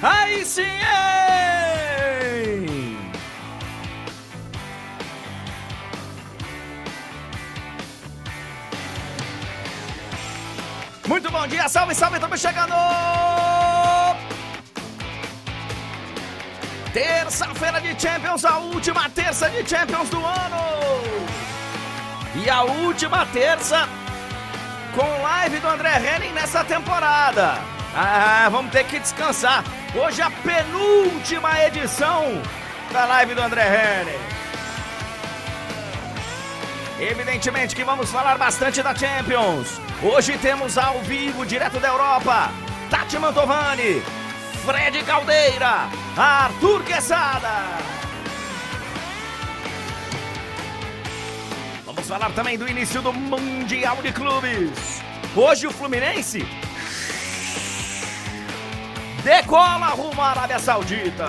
Aí sim? Muito bom dia, salve, salve, estamos chegando! Terça-feira de Champions, a última terça de Champions do ano! E a última terça com live do André Henning nessa temporada. Ah, vamos ter que descansar. Hoje a penúltima edição da live do André Henning. Evidentemente que vamos falar bastante da Champions. Hoje temos ao vivo, direto da Europa, Tati Mantovani, Fred Caldeira, Arthur Quesada. Vamos falar também do início do Mundial de Clubes. Hoje o Fluminense decola rumo à Arábia Saudita.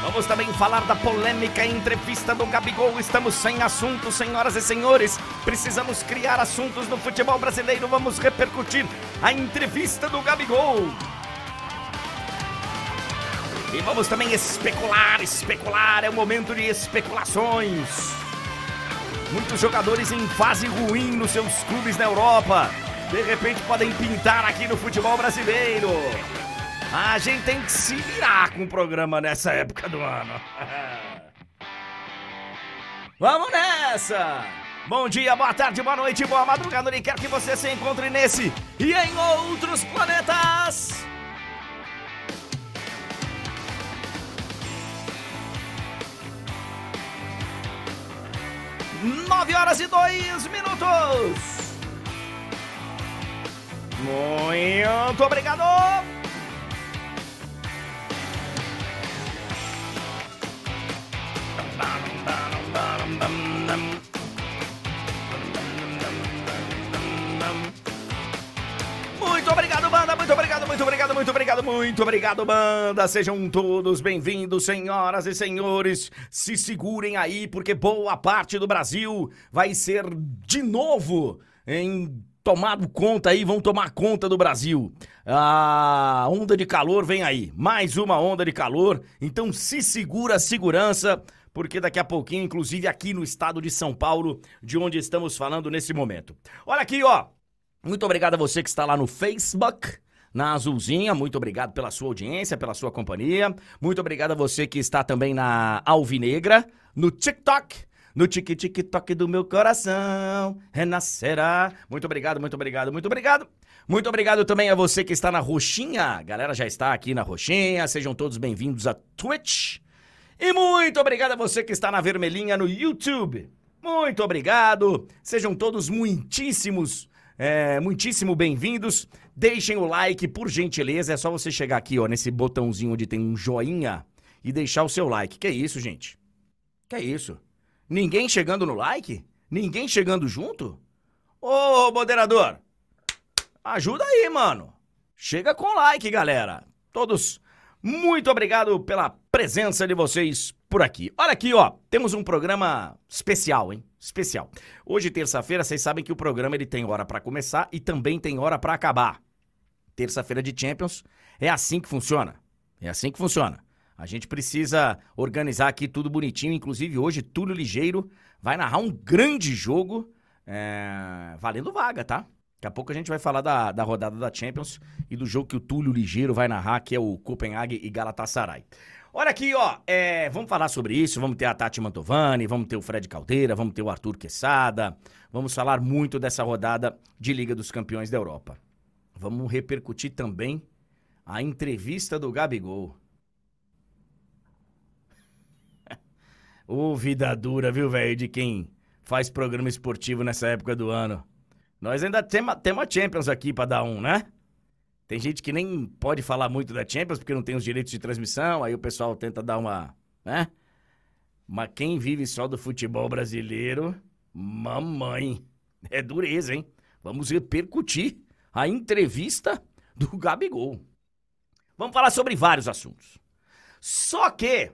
Vamos também falar da polêmica entrevista do Gabigol. Estamos sem assuntos, senhoras e senhores. Precisamos criar assuntos no futebol brasileiro. Vamos repercutir a entrevista do Gabigol. E vamos também especular, especular. É o momento de especulações. Muitos jogadores em fase ruim nos seus clubes na Europa. De repente podem pintar aqui no futebol brasileiro. A gente tem que se virar com o programa nessa época do ano. Vamos nessa! Bom dia, boa tarde, boa noite, boa madrugada, onde quer que você se encontre nesse e em outros planetas. Nove horas e dois minutos. Muito obrigado. Muito obrigado, banda. Muito obrigado, muito obrigado, muito obrigado, muito obrigado, banda. Sejam todos bem-vindos, senhoras e senhores. Se segurem aí, porque boa parte do Brasil vai ser de novo em tomado conta aí, vão tomar conta do Brasil. A onda de calor vem aí, mais uma onda de calor. Então se segura, segurança, porque daqui a pouquinho, inclusive aqui no estado de São Paulo, de onde estamos falando nesse momento. Olha aqui, ó. Muito obrigado a você que está lá no Facebook. Na Azulzinha, muito obrigado pela sua audiência, pela sua companhia. Muito obrigado a você que está também na Alvinegra, no TikTok, no tique-tique-toque do meu coração, renascerá. Muito obrigado, muito obrigado, muito obrigado. Muito obrigado também a você que está na Roxinha. A galera já está aqui na Roxinha. Sejam todos bem-vindos a Twitch. E muito obrigado a você que está na Vermelhinha no YouTube. Muito obrigado. Sejam todos muitíssimos, é, muitíssimo bem-vindos. Deixem o like, por gentileza. É só você chegar aqui, ó, nesse botãozinho onde tem um joinha e deixar o seu like. Que isso, gente? Que isso? Ninguém chegando no like? Ninguém chegando junto? Ô, moderador, ajuda aí, mano. Chega com like, galera. Todos, muito obrigado pela presença de vocês por aqui. Olha aqui, ó, temos um programa especial, hein? Especial. Hoje, terça-feira, vocês sabem que o programa ele tem hora para começar e também tem hora para acabar. Terça-feira de Champions é assim que funciona. É assim que funciona. A gente precisa organizar aqui tudo bonitinho. Inclusive, hoje, Túlio Ligeiro vai narrar um grande jogo, é, valendo vaga, tá? Daqui a pouco a gente vai falar da, da rodada da Champions e do jogo que o Túlio Ligeiro vai narrar, que é o Copenhague e Galatasaray. Olha aqui, ó, é, vamos falar sobre isso, vamos ter a Tati Mantovani, vamos ter o Fred Caldeira, vamos ter o Arthur Quesada, vamos falar muito dessa rodada de Liga dos Campeões da Europa. Vamos repercutir também a entrevista do Gabigol. Ô, vida dura, viu, velho, de quem faz programa esportivo nessa época do ano. Nós ainda temos a Champions aqui pra dar um, né? Tem gente que nem pode falar muito da Champions porque não tem os direitos de transmissão, aí o pessoal tenta dar uma, né? Mas quem vive só do futebol brasileiro, mamãe, é dureza, hein? Vamos repercutir a entrevista do Gabigol. Vamos falar sobre vários assuntos. Só que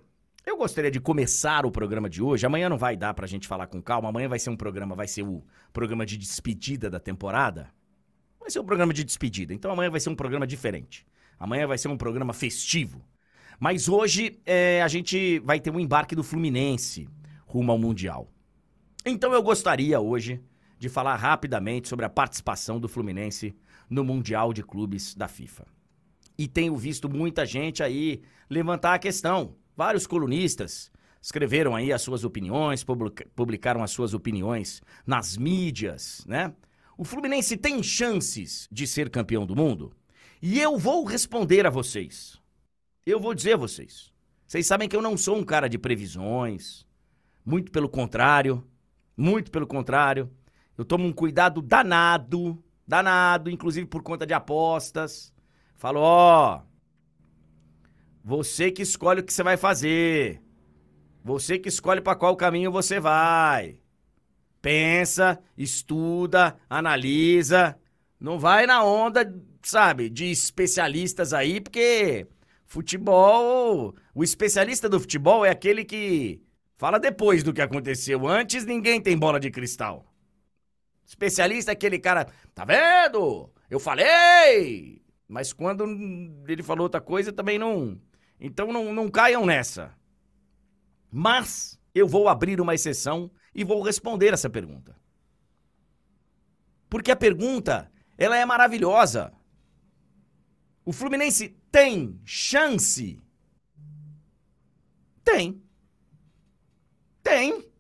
eu gostaria de começar o programa de hoje. Amanhã não vai dar pra gente falar com calma. Amanhã vai ser um programa, vai ser o programa de despedida da temporada. Vai ser um programa de despedida. Então amanhã vai ser um programa diferente. Amanhã vai ser um programa festivo. Mas hoje é, a gente vai ter um embarque do Fluminense rumo ao Mundial. Então eu gostaria hoje de falar rapidamente sobre a participação do Fluminense no Mundial de Clubes da FIFA. E tenho visto muita gente aí levantar a questão. Vários colunistas escreveram aí as suas opiniões, publicaram as suas opiniões nas mídias, né? O Fluminense tem chances de ser campeão do mundo? E eu vou responder a vocês. Eu vou dizer a vocês. Vocês sabem que eu não sou um cara de previsões. Muito pelo contrário. Muito pelo contrário. Eu tomo um cuidado danado. Danado, inclusive por conta de apostas. Falo, ó. Você que escolhe o que você vai fazer. Você que escolhe para qual caminho você vai. Pensa, estuda, analisa. Não vai na onda, sabe, de especialistas aí, porque futebol. O especialista do futebol é aquele que fala depois do que aconteceu. Antes ninguém tem bola de cristal. Especialista é aquele cara, tá vendo? Eu falei! Mas quando ele falou outra coisa, também não. Então não, não caiam nessa. Mas eu vou abrir uma exceção e vou responder essa pergunta. Porque a pergunta, ela é maravilhosa. O Fluminense tem chance? Tem. Tem.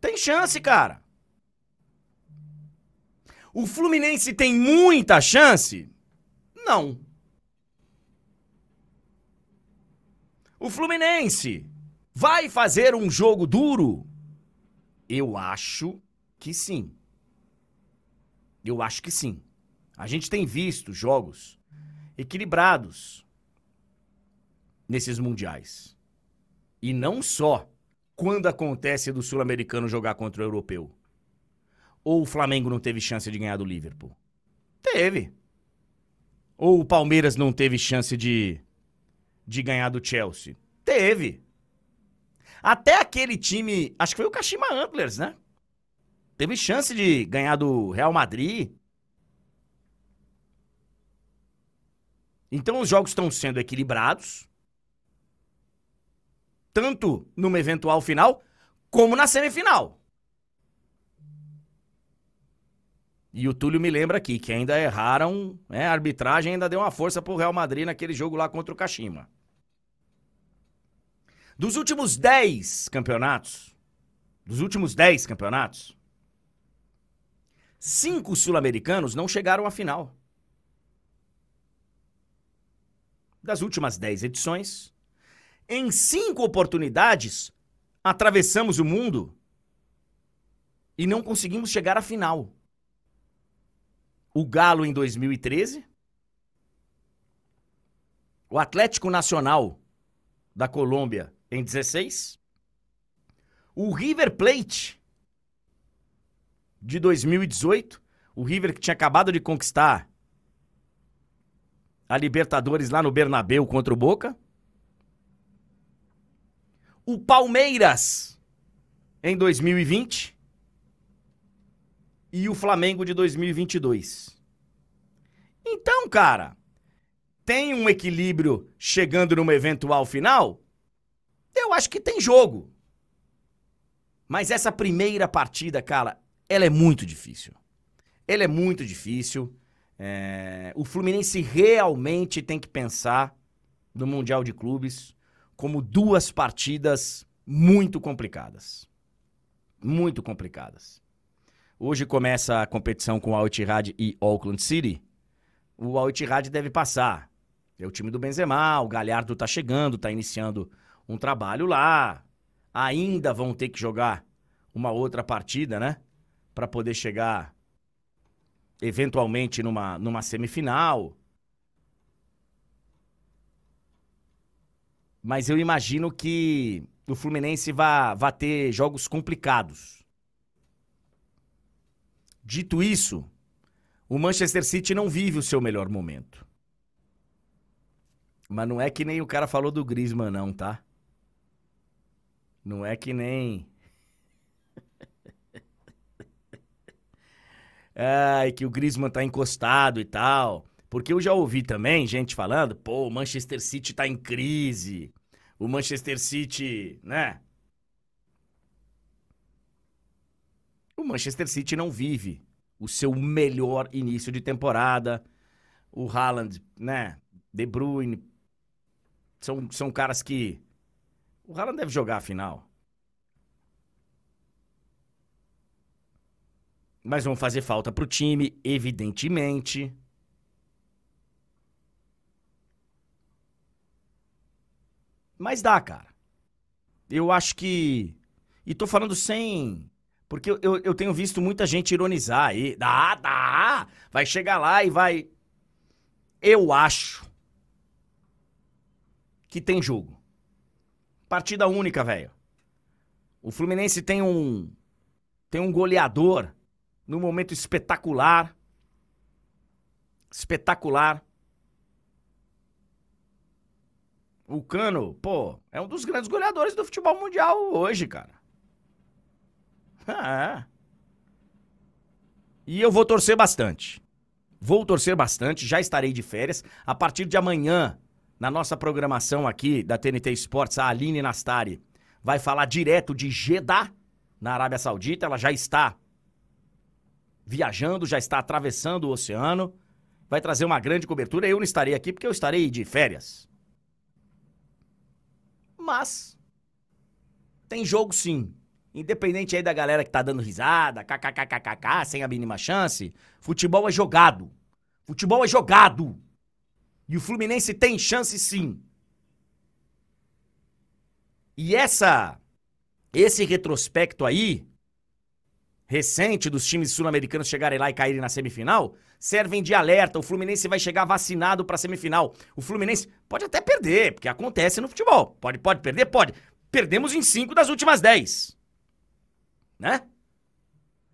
Tem chance, cara. O Fluminense tem muita chance? Não. O Fluminense vai fazer um jogo duro? Eu acho que sim. Eu acho que sim. A gente tem visto jogos equilibrados nesses mundiais. E não só quando acontece do sul-americano jogar contra o europeu. Ou o Flamengo não teve chance de ganhar do Liverpool? Teve. Ou o Palmeiras não teve chance de, de ganhar do Chelsea? Teve. Até aquele time, acho que foi o Kashima Antlers, né? Teve chance de ganhar do Real Madrid. Então os jogos estão sendo equilibrados, tanto numa eventual final, como na semifinal. E o Túlio me lembra aqui que ainda erraram, né? A arbitragem ainda deu uma força pro Real Madrid naquele jogo lá contra o Kashima. Dos últimos 10 campeonatos, dos últimos 10 campeonatos, cinco sul-americanos não chegaram à final. Das últimas 10 edições, em cinco oportunidades, atravessamos o mundo e não conseguimos chegar à final o Galo em 2013, o Atlético Nacional da Colômbia em 16, o River Plate de 2018, o River que tinha acabado de conquistar a Libertadores lá no Bernabéu contra o Boca, o Palmeiras em 2020 e o Flamengo de 2022. Então, cara, tem um equilíbrio chegando numa eventual final? Eu acho que tem jogo. Mas essa primeira partida, cara, ela é muito difícil. Ela é muito difícil. É... O Fluminense realmente tem que pensar no Mundial de Clubes como duas partidas muito complicadas. Muito complicadas. Hoje começa a competição com o Al Ittihad e Auckland City. O Al Ittihad deve passar. É o time do Benzema, o Galhardo tá chegando, tá iniciando um trabalho lá. Ainda vão ter que jogar uma outra partida, né? Para poder chegar eventualmente numa, numa semifinal. Mas eu imagino que o Fluminense vai ter jogos complicados. Dito isso, o Manchester City não vive o seu melhor momento. Mas não é que nem o cara falou do Griezmann, não, tá? Não é que nem. Ai, que o Griezmann tá encostado e tal. Porque eu já ouvi também gente falando, pô, o Manchester City tá em crise. O Manchester City, né? O Manchester City não vive o seu melhor início de temporada. O Haaland, né? De Bruyne. São, são caras que. O Haaland deve jogar a final. Mas vão fazer falta pro time, evidentemente. Mas dá, cara. Eu acho que. E tô falando sem. Porque eu, eu, eu tenho visto muita gente ironizar aí. Dá, dá! Vai chegar lá e vai. Eu acho que tem jogo. Partida única, velho. O Fluminense tem um. Tem um goleador num momento espetacular. Espetacular. O Cano, pô, é um dos grandes goleadores do futebol mundial hoje, cara. É. E eu vou torcer bastante. Vou torcer bastante, já estarei de férias. A partir de amanhã, na nossa programação aqui da TNT Esportes, a Aline Nastari vai falar direto de Jeddah, na Arábia Saudita. Ela já está viajando, já está atravessando o oceano. Vai trazer uma grande cobertura. Eu não estarei aqui porque eu estarei de férias. Mas tem jogo sim. Independente aí da galera que tá dando risada, kkkkk, sem a mínima chance, futebol é jogado. Futebol é jogado. E o Fluminense tem chance sim. E essa esse retrospecto aí recente dos times sul-americanos chegarem lá e caírem na semifinal, servem de alerta. O Fluminense vai chegar vacinado para semifinal. O Fluminense pode até perder, porque acontece no futebol. Pode, pode perder? Pode. Perdemos em cinco das últimas dez. Né?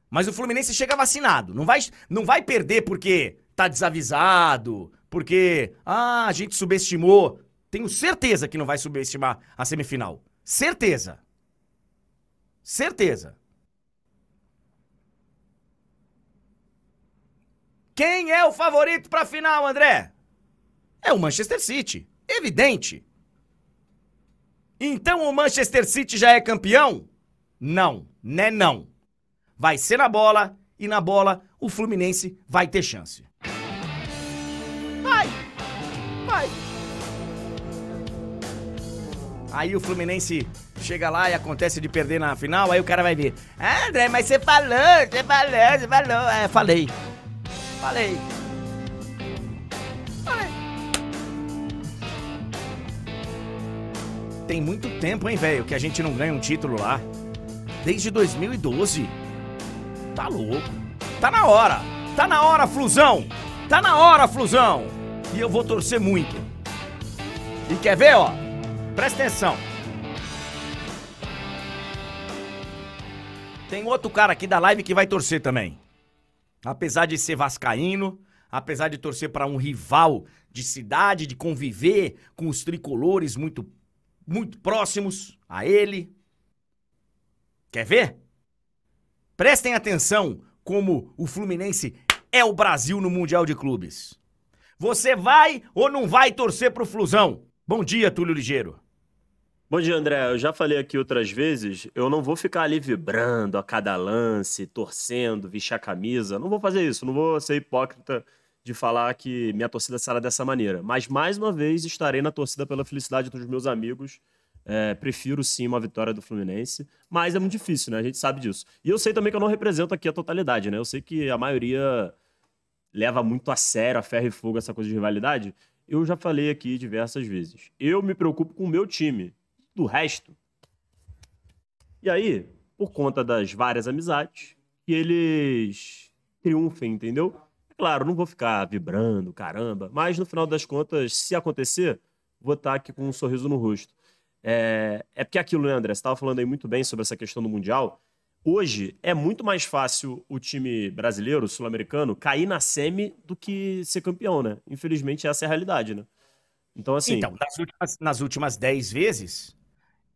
Mas o Fluminense chega vacinado. Não vai, não vai perder porque tá desavisado, porque ah, a gente subestimou. Tenho certeza que não vai subestimar a semifinal. Certeza. Certeza. Quem é o favorito para final, André? É o Manchester City. Evidente. Então o Manchester City já é campeão? Não, né não. Vai ser na bola e na bola o Fluminense vai ter chance. Vai! Vai! Aí o Fluminense chega lá e acontece de perder na final, aí o cara vai ver. Ah, André, mas você falou, você falou, você falou. É, falei. Falei. Falei. Tem muito tempo, hein, velho, que a gente não ganha um título lá. Desde 2012. Tá louco. Tá na hora. Tá na hora, Flusão. Tá na hora, Flusão. E eu vou torcer muito. E quer ver, ó? Presta atenção. Tem outro cara aqui da live que vai torcer também apesar de ser vascaíno, apesar de torcer para um rival de cidade, de conviver com os tricolores muito muito próximos a ele. Quer ver? Prestem atenção como o Fluminense é o Brasil no Mundial de Clubes. Você vai ou não vai torcer pro Flusão? Bom dia, Túlio Ligeiro. Bom dia, André. Eu já falei aqui outras vezes, eu não vou ficar ali vibrando a cada lance, torcendo, vestir a camisa. Não vou fazer isso, não vou ser hipócrita de falar que minha torcida será dessa maneira. Mas mais uma vez estarei na torcida pela felicidade dos meus amigos. É, prefiro sim uma vitória do Fluminense, mas é muito difícil, né? A gente sabe disso. E eu sei também que eu não represento aqui a totalidade, né? Eu sei que a maioria leva muito a sério, a ferro e fogo essa coisa de rivalidade. Eu já falei aqui diversas vezes. Eu me preocupo com o meu time do resto. E aí, por conta das várias amizades, que eles triunfem, entendeu? É claro, não vou ficar vibrando, caramba, mas no final das contas, se acontecer, vou estar aqui com um sorriso no rosto. É, é porque aquilo, né, André? Você estava falando aí muito bem sobre essa questão do Mundial. Hoje é muito mais fácil o time brasileiro, sul-americano, cair na semi do que ser campeão, né? Infelizmente, essa é a realidade, né? Então, assim. Então, nas últimas, nas últimas 10 vezes,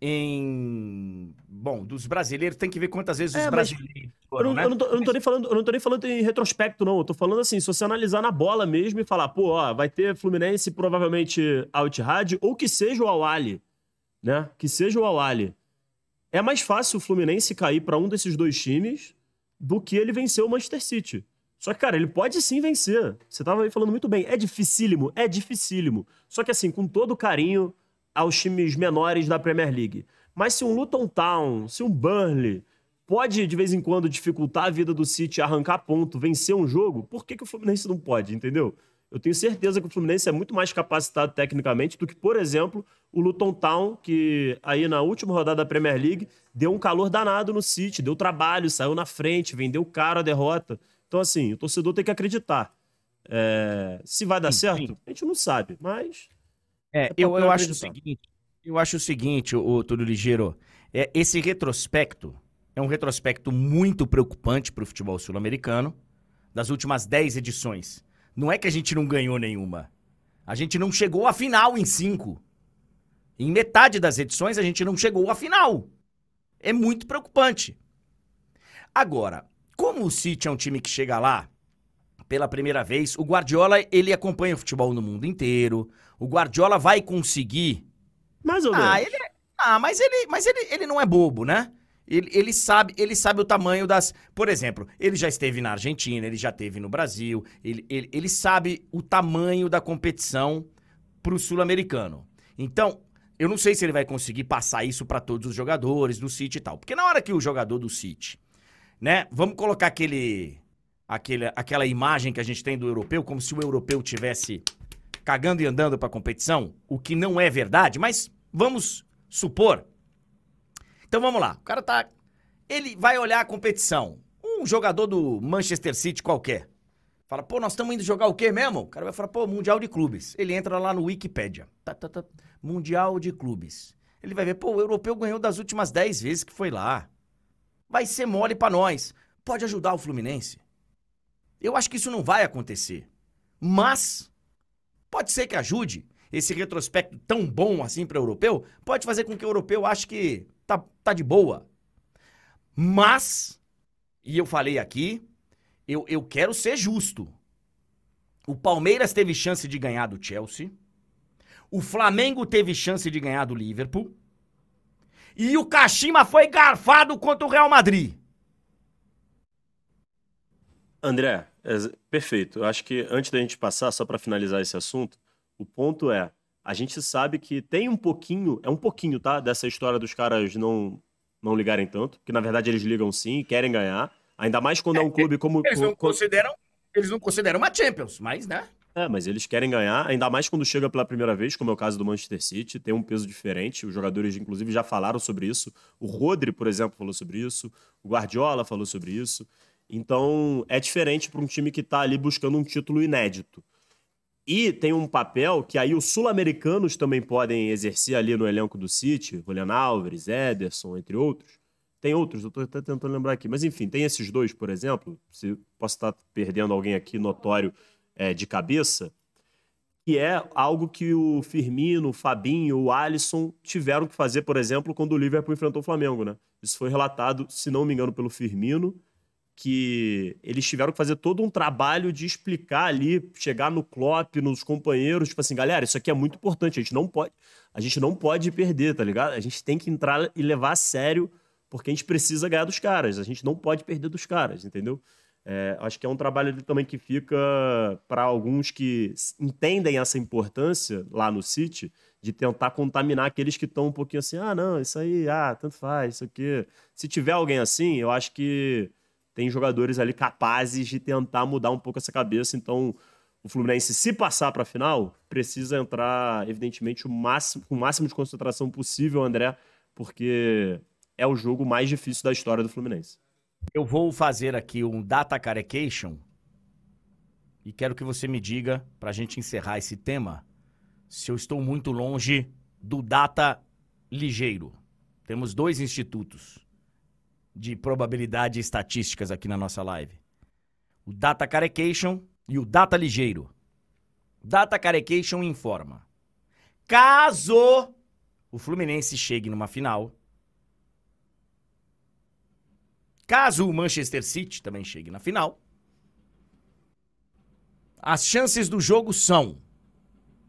em. Bom, dos brasileiros, tem que ver quantas vezes os É, mas brasileiros Eu foram, não, né? eu não tô, eu não tô nem falando, eu não tô nem falando em retrospecto, não. Eu tô falando assim, se você analisar na bola mesmo e falar, pô, ó, vai ter Fluminense provavelmente Al Ittihad, ou que seja o Al Ahly, né? Que seja o Al Ahly. É mais fácil o Fluminense cair pra um desses dois times do que ele vencer o Manchester City. Só que, cara, ele pode sim vencer. Você tava aí falando muito bem. É dificílimo? É dificílimo. Só que, assim, com todo carinho aos times menores da Premier League. Mas se um Luton Town, se um Burnley pode, de vez em quando, dificultar a vida do City, arrancar ponto, vencer um jogo, por que, que o Fluminense não pode, entendeu? Eu tenho certeza que o Fluminense é muito mais capacitado tecnicamente do que, por exemplo, o Luton Town, que aí na última rodada da Premier League deu um calor danado no City, deu trabalho, saiu na frente, vendeu caro a derrota. Então, assim, o torcedor tem que acreditar. É, se vai dar Sim, certo, sim. a gente não sabe, mas. É, É eu, eu acho o seguinte, eu acho o seguinte, ô Túlio Ligeiro, é, esse retrospecto é um retrospecto muito preocupante para o futebol sul-americano das últimas 10 edições. Não é que a gente não ganhou nenhuma. A gente não chegou à final em cinco. Em metade das edições a gente não chegou à final. É muito preocupante. Agora, como o City é um time que chega lá pela primeira vez, o Guardiola ele acompanha o futebol no mundo inteiro. O Guardiola vai conseguir. Mais ou menos. Ah, ele, é- ah mas ele, mas ele, ele não é bobo, né? Ele, ele sabe, ele sabe o tamanho das. Por exemplo, ele já esteve na Argentina, ele já esteve no Brasil. Ele, ele, ele sabe o tamanho da competição pro sul-americano. Então, eu não sei se ele vai conseguir passar isso para todos os jogadores do City e tal. Porque na hora que o jogador do City, né? Vamos colocar aquele, aquele, aquela imagem que a gente tem do europeu, como se o europeu tivesse cagando e andando pra competição, o que não é verdade, mas vamos supor. Então vamos lá, o cara tá. Ele vai olhar a competição. Um jogador do Manchester City qualquer. Fala, pô, nós estamos indo jogar o quê mesmo? O cara vai falar, pô, Mundial de Clubes. Ele entra lá no Wikipedia. Tá, tá, tá. Mundial de Clubes. Ele vai ver, pô, o europeu ganhou das últimas 10 vezes que foi lá. Vai ser mole pra nós. Pode ajudar o Fluminense. Eu acho que isso não vai acontecer. Mas pode ser que ajude. Esse retrospecto tão bom assim para o europeu pode fazer com que o europeu ache que tá, tá de boa. Mas, e eu falei aqui, eu, eu quero ser justo. O Palmeiras teve chance de ganhar do Chelsea. O Flamengo teve chance de ganhar do Liverpool. E o Kashima foi garfado contra o Real Madrid. André, é, perfeito. Eu acho que antes da gente passar, só para finalizar esse assunto, o ponto é, a gente sabe que tem um pouquinho, é um pouquinho, tá? Dessa história dos caras não, não ligarem tanto, que na verdade eles ligam sim, querem ganhar. Ainda mais quando é, um clube como. Eles não co- consideram, eles não consideram uma Champions, mas, né? É, mas eles querem ganhar, ainda mais quando chega pela primeira vez, como é o caso do Manchester City, tem um peso diferente. Os jogadores, inclusive, já falaram sobre isso. O Rodri, por exemplo, falou sobre isso. O Guardiola falou sobre isso. Então, é diferente para um time que está ali buscando um título inédito. E tem um papel que aí os sul-americanos também podem exercer ali no elenco do City, Julian Álvares, Ederson, entre outros. Tem outros, eu estou até tentando lembrar aqui. Mas enfim, tem esses dois, por exemplo. Se posso estar perdendo alguém aqui notório é, de cabeça, que é algo que o Firmino, o Fabinho, o Alisson tiveram que fazer, por exemplo, quando o Liverpool enfrentou o Flamengo, né? Isso foi relatado, se não me engano, pelo Firmino, que eles tiveram que fazer todo um trabalho de explicar ali, chegar no Klopp, nos companheiros, tipo assim, galera, isso aqui é muito importante, a gente não pode, a gente não pode perder, tá ligado? A gente tem que entrar e levar a sério, porque a gente precisa ganhar dos caras, a gente não pode perder dos caras, entendeu? É, acho que é um trabalho também que fica para alguns que entendem essa importância lá no City de tentar contaminar aqueles que estão um pouquinho assim, ah, não, isso aí, ah, tanto faz, isso aqui. Se tiver alguém assim, eu acho que tem jogadores ali capazes de tentar mudar um pouco essa cabeça. Então, o Fluminense, se passar para a final, precisa entrar, evidentemente, o máximo, com o máximo de concentração possível, André, porque é o jogo mais difícil da história do Fluminense. Eu vou fazer aqui um data carecation e quero que você me diga, pra gente encerrar esse tema, se eu estou muito longe do data ligeiro. Temos dois institutos de probabilidade e estatísticas aqui na nossa live. O data carecation e o data ligeiro. Data carecation informa. Caso o Fluminense chegue numa final. Caso o Manchester City também chegue na final. As chances do jogo são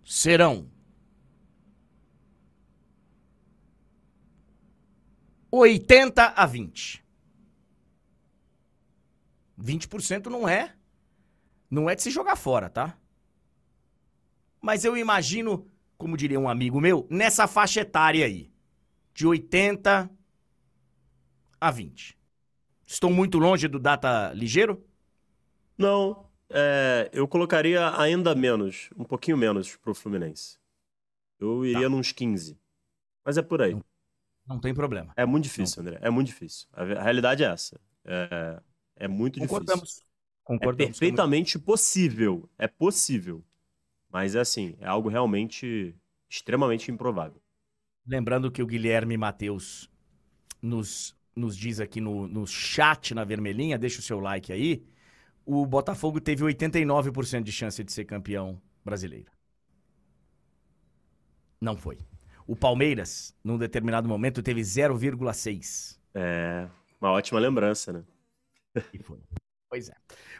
serão 80 a 20. 20% não é não é de se jogar fora, tá? Mas eu imagino, como diria um amigo meu, nessa faixa etária aí, de 80 a 20. Estou muito longe do data ligeiro? Não, é, eu colocaria ainda menos, um pouquinho menos pro Fluminense. Eu iria tá. nos 15. Mas é por aí. Não, não tem problema. É muito difícil, não. André. É muito difícil. A, a realidade é essa. É, é muito Concordamos. difícil. Concordamos. É perfeitamente possível. É possível. Mas é assim, é algo realmente extremamente improvável. Lembrando que o Guilherme Matheus nos, nos diz aqui no, no chat na vermelhinha, deixa o seu like aí. O Botafogo teve 89% de chance de ser campeão brasileiro. Não foi. O Palmeiras, num determinado momento, teve 0,6. É, uma ótima lembrança, né? E foi. Pois é.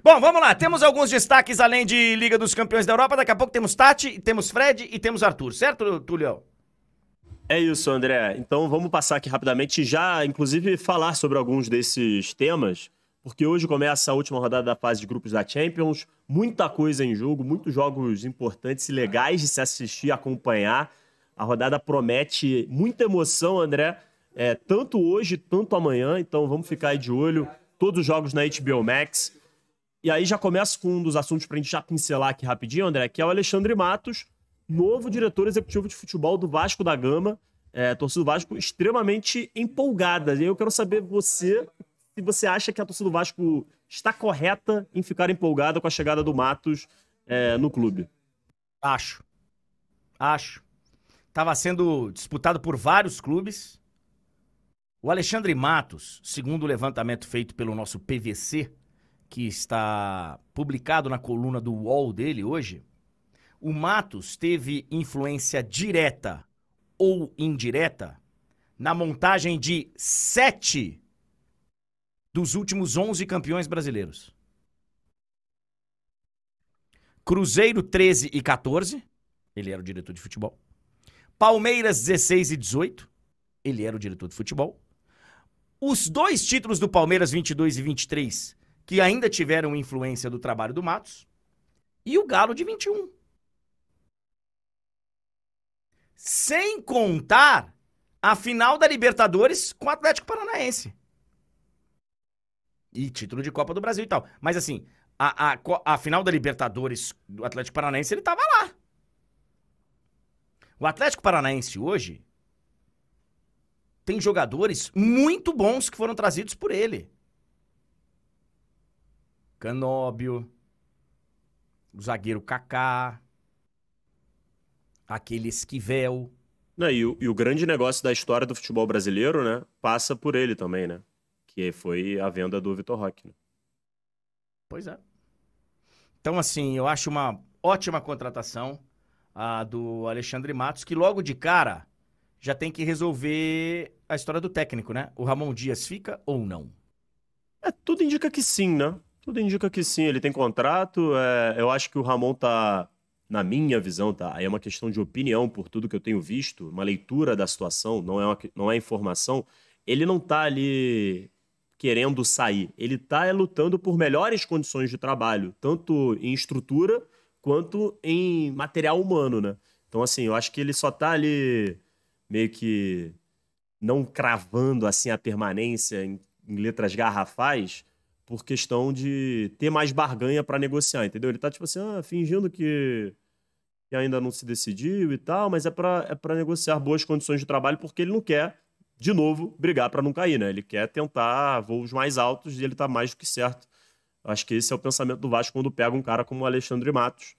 Bom, vamos lá. Temos alguns destaques além de Liga dos Campeões da Europa. Daqui a pouco temos Tati, temos Fred e temos Arthur, certo, Tulio? É isso, André. Então vamos passar aqui rapidamente já, inclusive, falar sobre alguns desses temas, porque hoje começa a última rodada da fase de grupos da Champions. Muita coisa em jogo, muitos jogos importantes e legais de se assistir, acompanhar. A rodada promete muita emoção, André. É, tanto hoje, tanto amanhã. Então vamos ficar aí de olho todos os jogos na HBO Max. E aí já começa com um dos assuntos para a gente já pincelar aqui rapidinho, André, que é o Alexandre Matos, novo diretor executivo de futebol do Vasco da Gama. É, torcida do Vasco extremamente empolgada. E eu quero saber você se você acha que a torcida do Vasco está correta em ficar empolgada com a chegada do Matos é, no clube. Acho. Acho. Estava sendo disputado por vários clubes. O Alexandre Matos, segundo o levantamento feito pelo nosso PVC, que está publicado na coluna do UOL dele hoje, o Matos teve influência direta ou indireta na montagem de sete dos últimos 11 campeões brasileiros. Cruzeiro 13 e 14, ele era o diretor de futebol. Palmeiras 16 e 18, ele era o diretor de futebol. Os dois títulos do Palmeiras 22 e 23, que ainda tiveram influência do trabalho do Matos, e o Galo de 21. Sem contar a final da Libertadores com o Atlético Paranaense. E título de Copa do Brasil e tal. Mas assim, a, a, a final da Libertadores do Atlético Paranaense, ele tava lá. O Atlético Paranaense hoje tem jogadores muito bons que foram trazidos por ele. Canóbio, o zagueiro Kaká, aquele Esquivel. Não, e, o, e o grande negócio da história do futebol brasileiro, né, passa por ele também, né? Que foi a venda do Vitor Roque. Né? Pois é. Então, assim, eu acho uma ótima contratação a do Alexandre Matos, que logo de cara já tem que resolver a história do técnico, né? O Ramon Dias fica ou não? É, tudo indica que sim, né? Tudo indica que sim. Ele tem contrato. É, eu acho que o Ramon tá, na minha visão, tá? Aí é uma questão de opinião por tudo que eu tenho visto, uma leitura da situação, não é, uma, não é informação. Ele não tá ali querendo sair. Ele tá é, lutando por melhores condições de trabalho, tanto em estrutura quanto em material humano, né? Então, assim, eu acho que ele só tá ali meio que não cravando assim a permanência em, em letras garrafais por questão de ter mais barganha para negociar, entendeu? Ele tá tipo assim, ah, fingindo que, que ainda não se decidiu e tal, mas é para é para negociar boas condições de trabalho porque ele não quer de novo brigar para não cair, né? Ele quer tentar voos mais altos e ele tá mais do que certo. Acho que esse é o pensamento do Vasco quando pega um cara como o Alexandre Matos.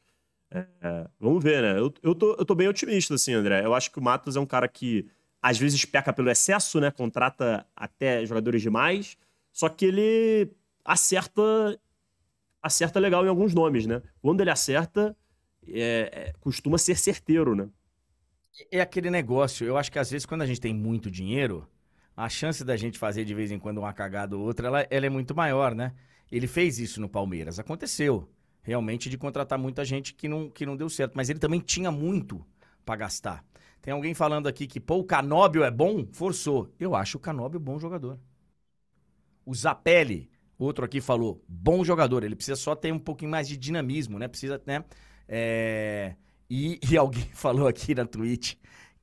É, é, vamos ver, né? Eu, eu, tô, eu tô bem otimista, assim, André. Eu acho que o Matos é um cara que às vezes peca pelo excesso, né? Contrata até jogadores demais, só que ele acerta acerta legal em alguns nomes, né? Quando ele acerta, é, é, costuma ser certeiro, né? É aquele negócio, eu acho que às vezes quando a gente tem muito dinheiro, a chance da gente fazer de vez em quando uma cagada ou outra, ela, ela é muito maior, né? Ele fez isso no Palmeiras, aconteceu. Realmente de contratar muita gente que não, que não deu certo. Mas ele também tinha muito para gastar. Tem alguém falando aqui que, pô, o Canóbio é bom? Forçou. Eu acho o Canóbio bom jogador. O Zapelli, outro aqui falou, bom jogador. Ele precisa só ter um pouquinho mais de dinamismo, né? Precisa, né? É... E, e alguém falou aqui na Twitch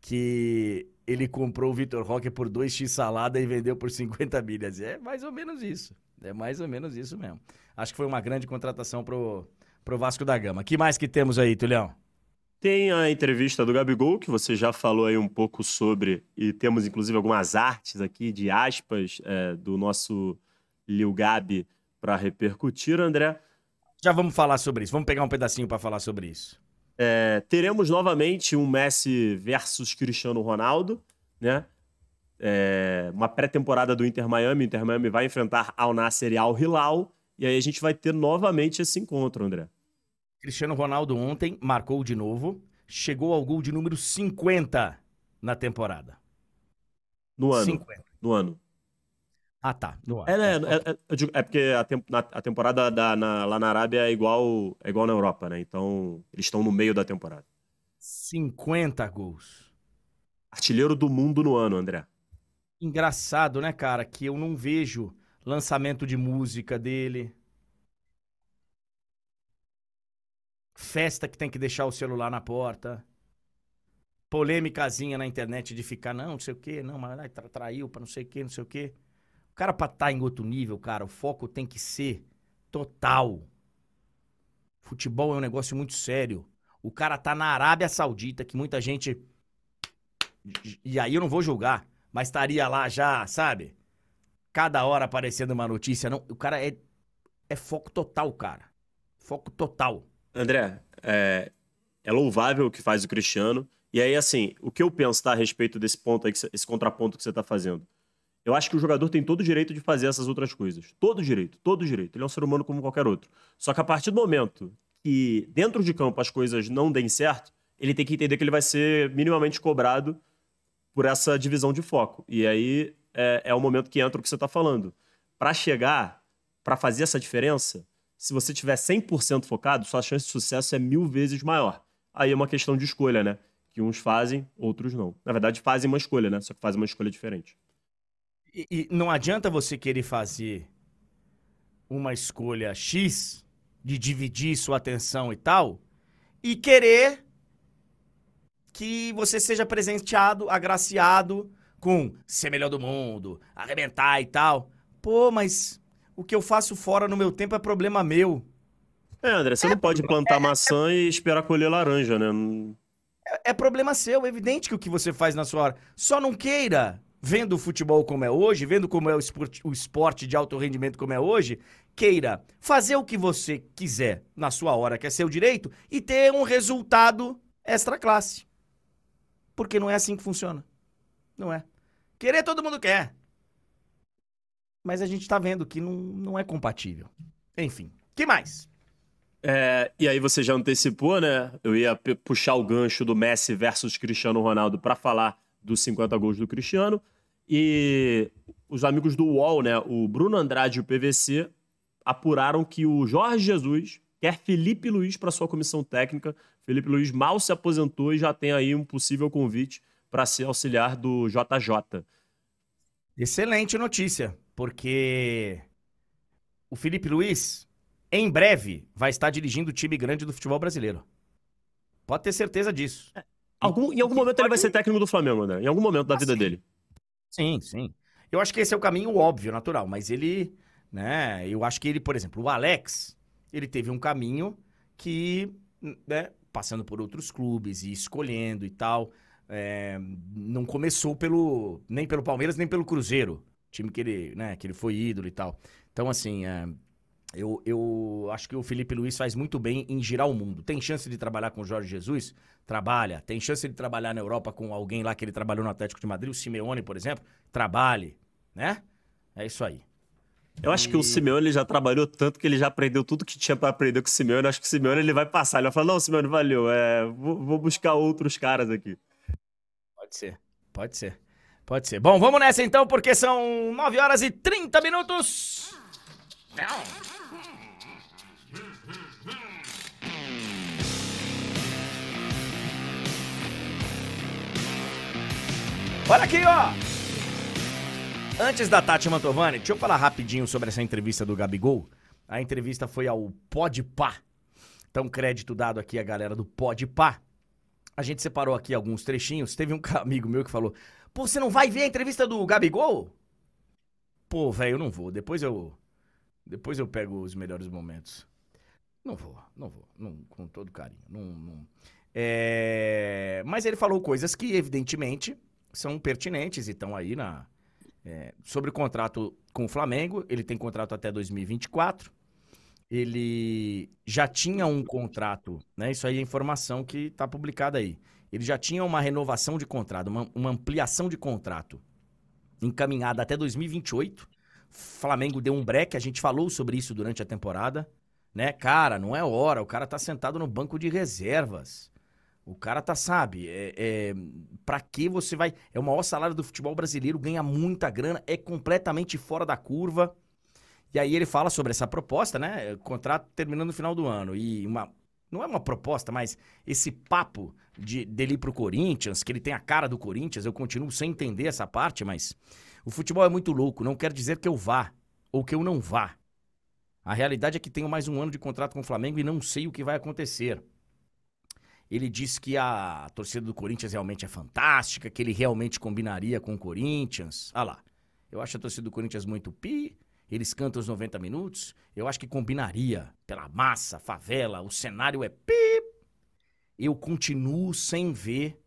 que ele comprou o Vitor Roque por 2x salada e vendeu por 50 milhas. É mais ou menos isso. É mais ou menos isso mesmo. Acho que foi uma grande contratação pro, pro Vasco da Gama. que mais que temos aí, Tulhão? Tem a entrevista do Gabigol, que você já falou aí um pouco sobre, e temos inclusive algumas artes aqui de aspas é, do nosso Lil Gabi para repercutir, André. Já vamos falar sobre isso, vamos pegar um pedacinho para falar sobre isso. É, teremos novamente um Messi versus Cristiano Ronaldo, né? É, uma pré-temporada do Inter Miami. O Inter Miami vai enfrentar Al Nasser e Al Hilal. E aí a gente vai ter novamente esse encontro, André. Cristiano Ronaldo ontem marcou de novo, chegou ao gol de número 50 na temporada. No ano. 50. No ano. Ah, tá. No ano. É, né, é, é, é porque a, tem, na, a temporada da, na, lá na Arábia é igual, é igual na Europa, né? Então, eles estão no meio da temporada. 50 gols. Artilheiro do mundo no ano, André. Engraçado, né, cara? Que eu não vejo lançamento de música dele. Festa que tem que deixar o celular na porta. Polêmicazinha na internet de ficar, não, não sei o quê, não, mas tra traiu pra não sei o quê, não sei o quê. O cara pra estar tá em outro nível, cara, o foco tem que ser total. Futebol é um negócio muito sério. O cara tá na Arábia Saudita, que muita gente. E aí eu não vou julgar, mas estaria lá já, sabe? Cada hora aparecendo uma notícia. Não, o cara é, é foco total, cara. Foco total. André, é, é louvável o que faz o Cristiano. E aí, assim, o que eu penso tá, a respeito desse ponto aí, esse contraponto que você está fazendo? Eu acho que o jogador tem todo o direito de fazer essas outras coisas. Todo direito, todo direito. Ele é um ser humano como qualquer outro. Só que a partir do momento que dentro de campo as coisas não deem certo, ele tem que entender que ele vai ser minimamente cobrado por essa divisão de foco. E aí é, é o momento que entra o que você está falando. Para chegar, para fazer essa diferença, se você tiver 100% focado, sua chance de sucesso é mil vezes maior. Aí é uma questão de escolha, né? Que uns fazem, outros não. Na verdade, fazem uma escolha, né? Só que fazem uma escolha diferente. E, e não adianta você querer fazer uma escolha X de dividir sua atenção e tal, e querer que você seja presenteado, agraciado com ser melhor do mundo, arrebentar e tal. Pô, mas o que eu faço fora no meu tempo é problema meu. É, André, você é, não pode plantar é, maçã é, e esperar colher laranja, né? É, é, problema seu, é evidente que o que você faz na sua hora. Só não queira, vendo o futebol como é hoje, vendo como é o esporte, o esporte de alto rendimento como é hoje, queira fazer o que você quiser na sua hora, que é seu direito, e ter um resultado extra classe. Porque não é assim que funciona. Não é. Querer todo mundo quer mas a gente tá vendo que não, não é compatível. Enfim, que mais? É, e aí você já antecipou, né? Eu ia puxar o gancho do Messi versus Cristiano Ronaldo para falar dos 50 gols do Cristiano. E os amigos do UOL, né? O Bruno Andrade e o PVC apuraram que o Jorge Jesus quer Felipe Luiz para sua comissão técnica. Felipe Luiz mal se aposentou e já tem aí um possível convite para ser auxiliar do JJ. Excelente notícia porque o Felipe Luiz, em breve, vai estar dirigindo o time grande do futebol brasileiro. Pode ter certeza disso. É, algum, em algum momento pode... ele vai ser técnico do Flamengo, né? Em algum momento da ah, vida dele. Sim, sim. Eu acho que esse é o caminho óbvio, natural, mas ele, né? Eu acho que ele, por exemplo, o Alex, ele teve um caminho que, né, passando por outros clubes e escolhendo e tal, é, não começou pelo nem pelo Palmeiras nem pelo Cruzeiro time que ele, né, que ele foi ídolo e tal. Então, assim, é, eu, eu acho que o Felipe Luiz faz muito bem em girar o mundo. Tem chance de trabalhar com o Jorge Jesus? Trabalha. Tem chance de trabalhar na Europa com alguém lá que ele trabalhou no Atlético de Madrid, o Simeone, por exemplo? Trabalhe, né? É isso aí. Eu acho e... que o Simeone já trabalhou tanto que ele já aprendeu tudo que tinha para aprender com o Simeone. Eu acho que o Simeone ele vai passar. Ele vai falar: Não, Simeone, valeu. É, vou, vou buscar outros caras aqui. Pode ser, pode ser. Pode ser. Bom, vamos nessa então, porque são 9 horas e 30 minutos. Olha aqui, ó. Antes da Tati Mantovani, deixa eu falar rapidinho sobre essa entrevista do Gabigol. A entrevista foi ao Podpah. Então, crédito dado aqui à galera do Podpah. A gente separou aqui alguns trechinhos. Teve um amigo meu que falou: Pô, você não vai ver a entrevista do Gabigol? Pô, velho, eu não vou. Depois eu. Depois eu pego os melhores momentos. Não vou, não vou. Não, com todo carinho. Não, não. É... Mas ele falou coisas que, evidentemente, são pertinentes e estão aí na. É, sobre o contrato com o Flamengo, ele tem contrato até 2024. Ele já tinha um contrato, né? Isso aí é informação que está publicada aí. Ele já tinha uma renovação de contrato, uma, uma ampliação de contrato encaminhada até 2028. Flamengo deu um break, a gente falou sobre isso durante a temporada, né? Cara, não é hora, o cara tá sentado no banco de reservas. O cara tá, sabe, é, é, pra que você vai. É o maior salário do futebol brasileiro, ganha muita grana, é completamente fora da curva. E aí ele fala sobre essa proposta, né? Contrato terminando no final do ano. E uma. Não é uma proposta, mas esse papo de, dele ir pro Corinthians, que ele tem a cara do Corinthians, eu continuo sem entender essa parte, mas o futebol é muito louco. Não quer dizer que eu vá ou que eu não vá. A realidade é que tenho mais um ano de contrato com o Flamengo e não sei o que vai acontecer. Ele disse que a torcida do Corinthians realmente é fantástica, que ele realmente combinaria com o Corinthians. Ah lá. Eu acho a torcida do Corinthians muito pi. Eles cantam os 90 minutos. Eu acho que combinaria pela massa, favela, o cenário é pi. Eu continuo sem ver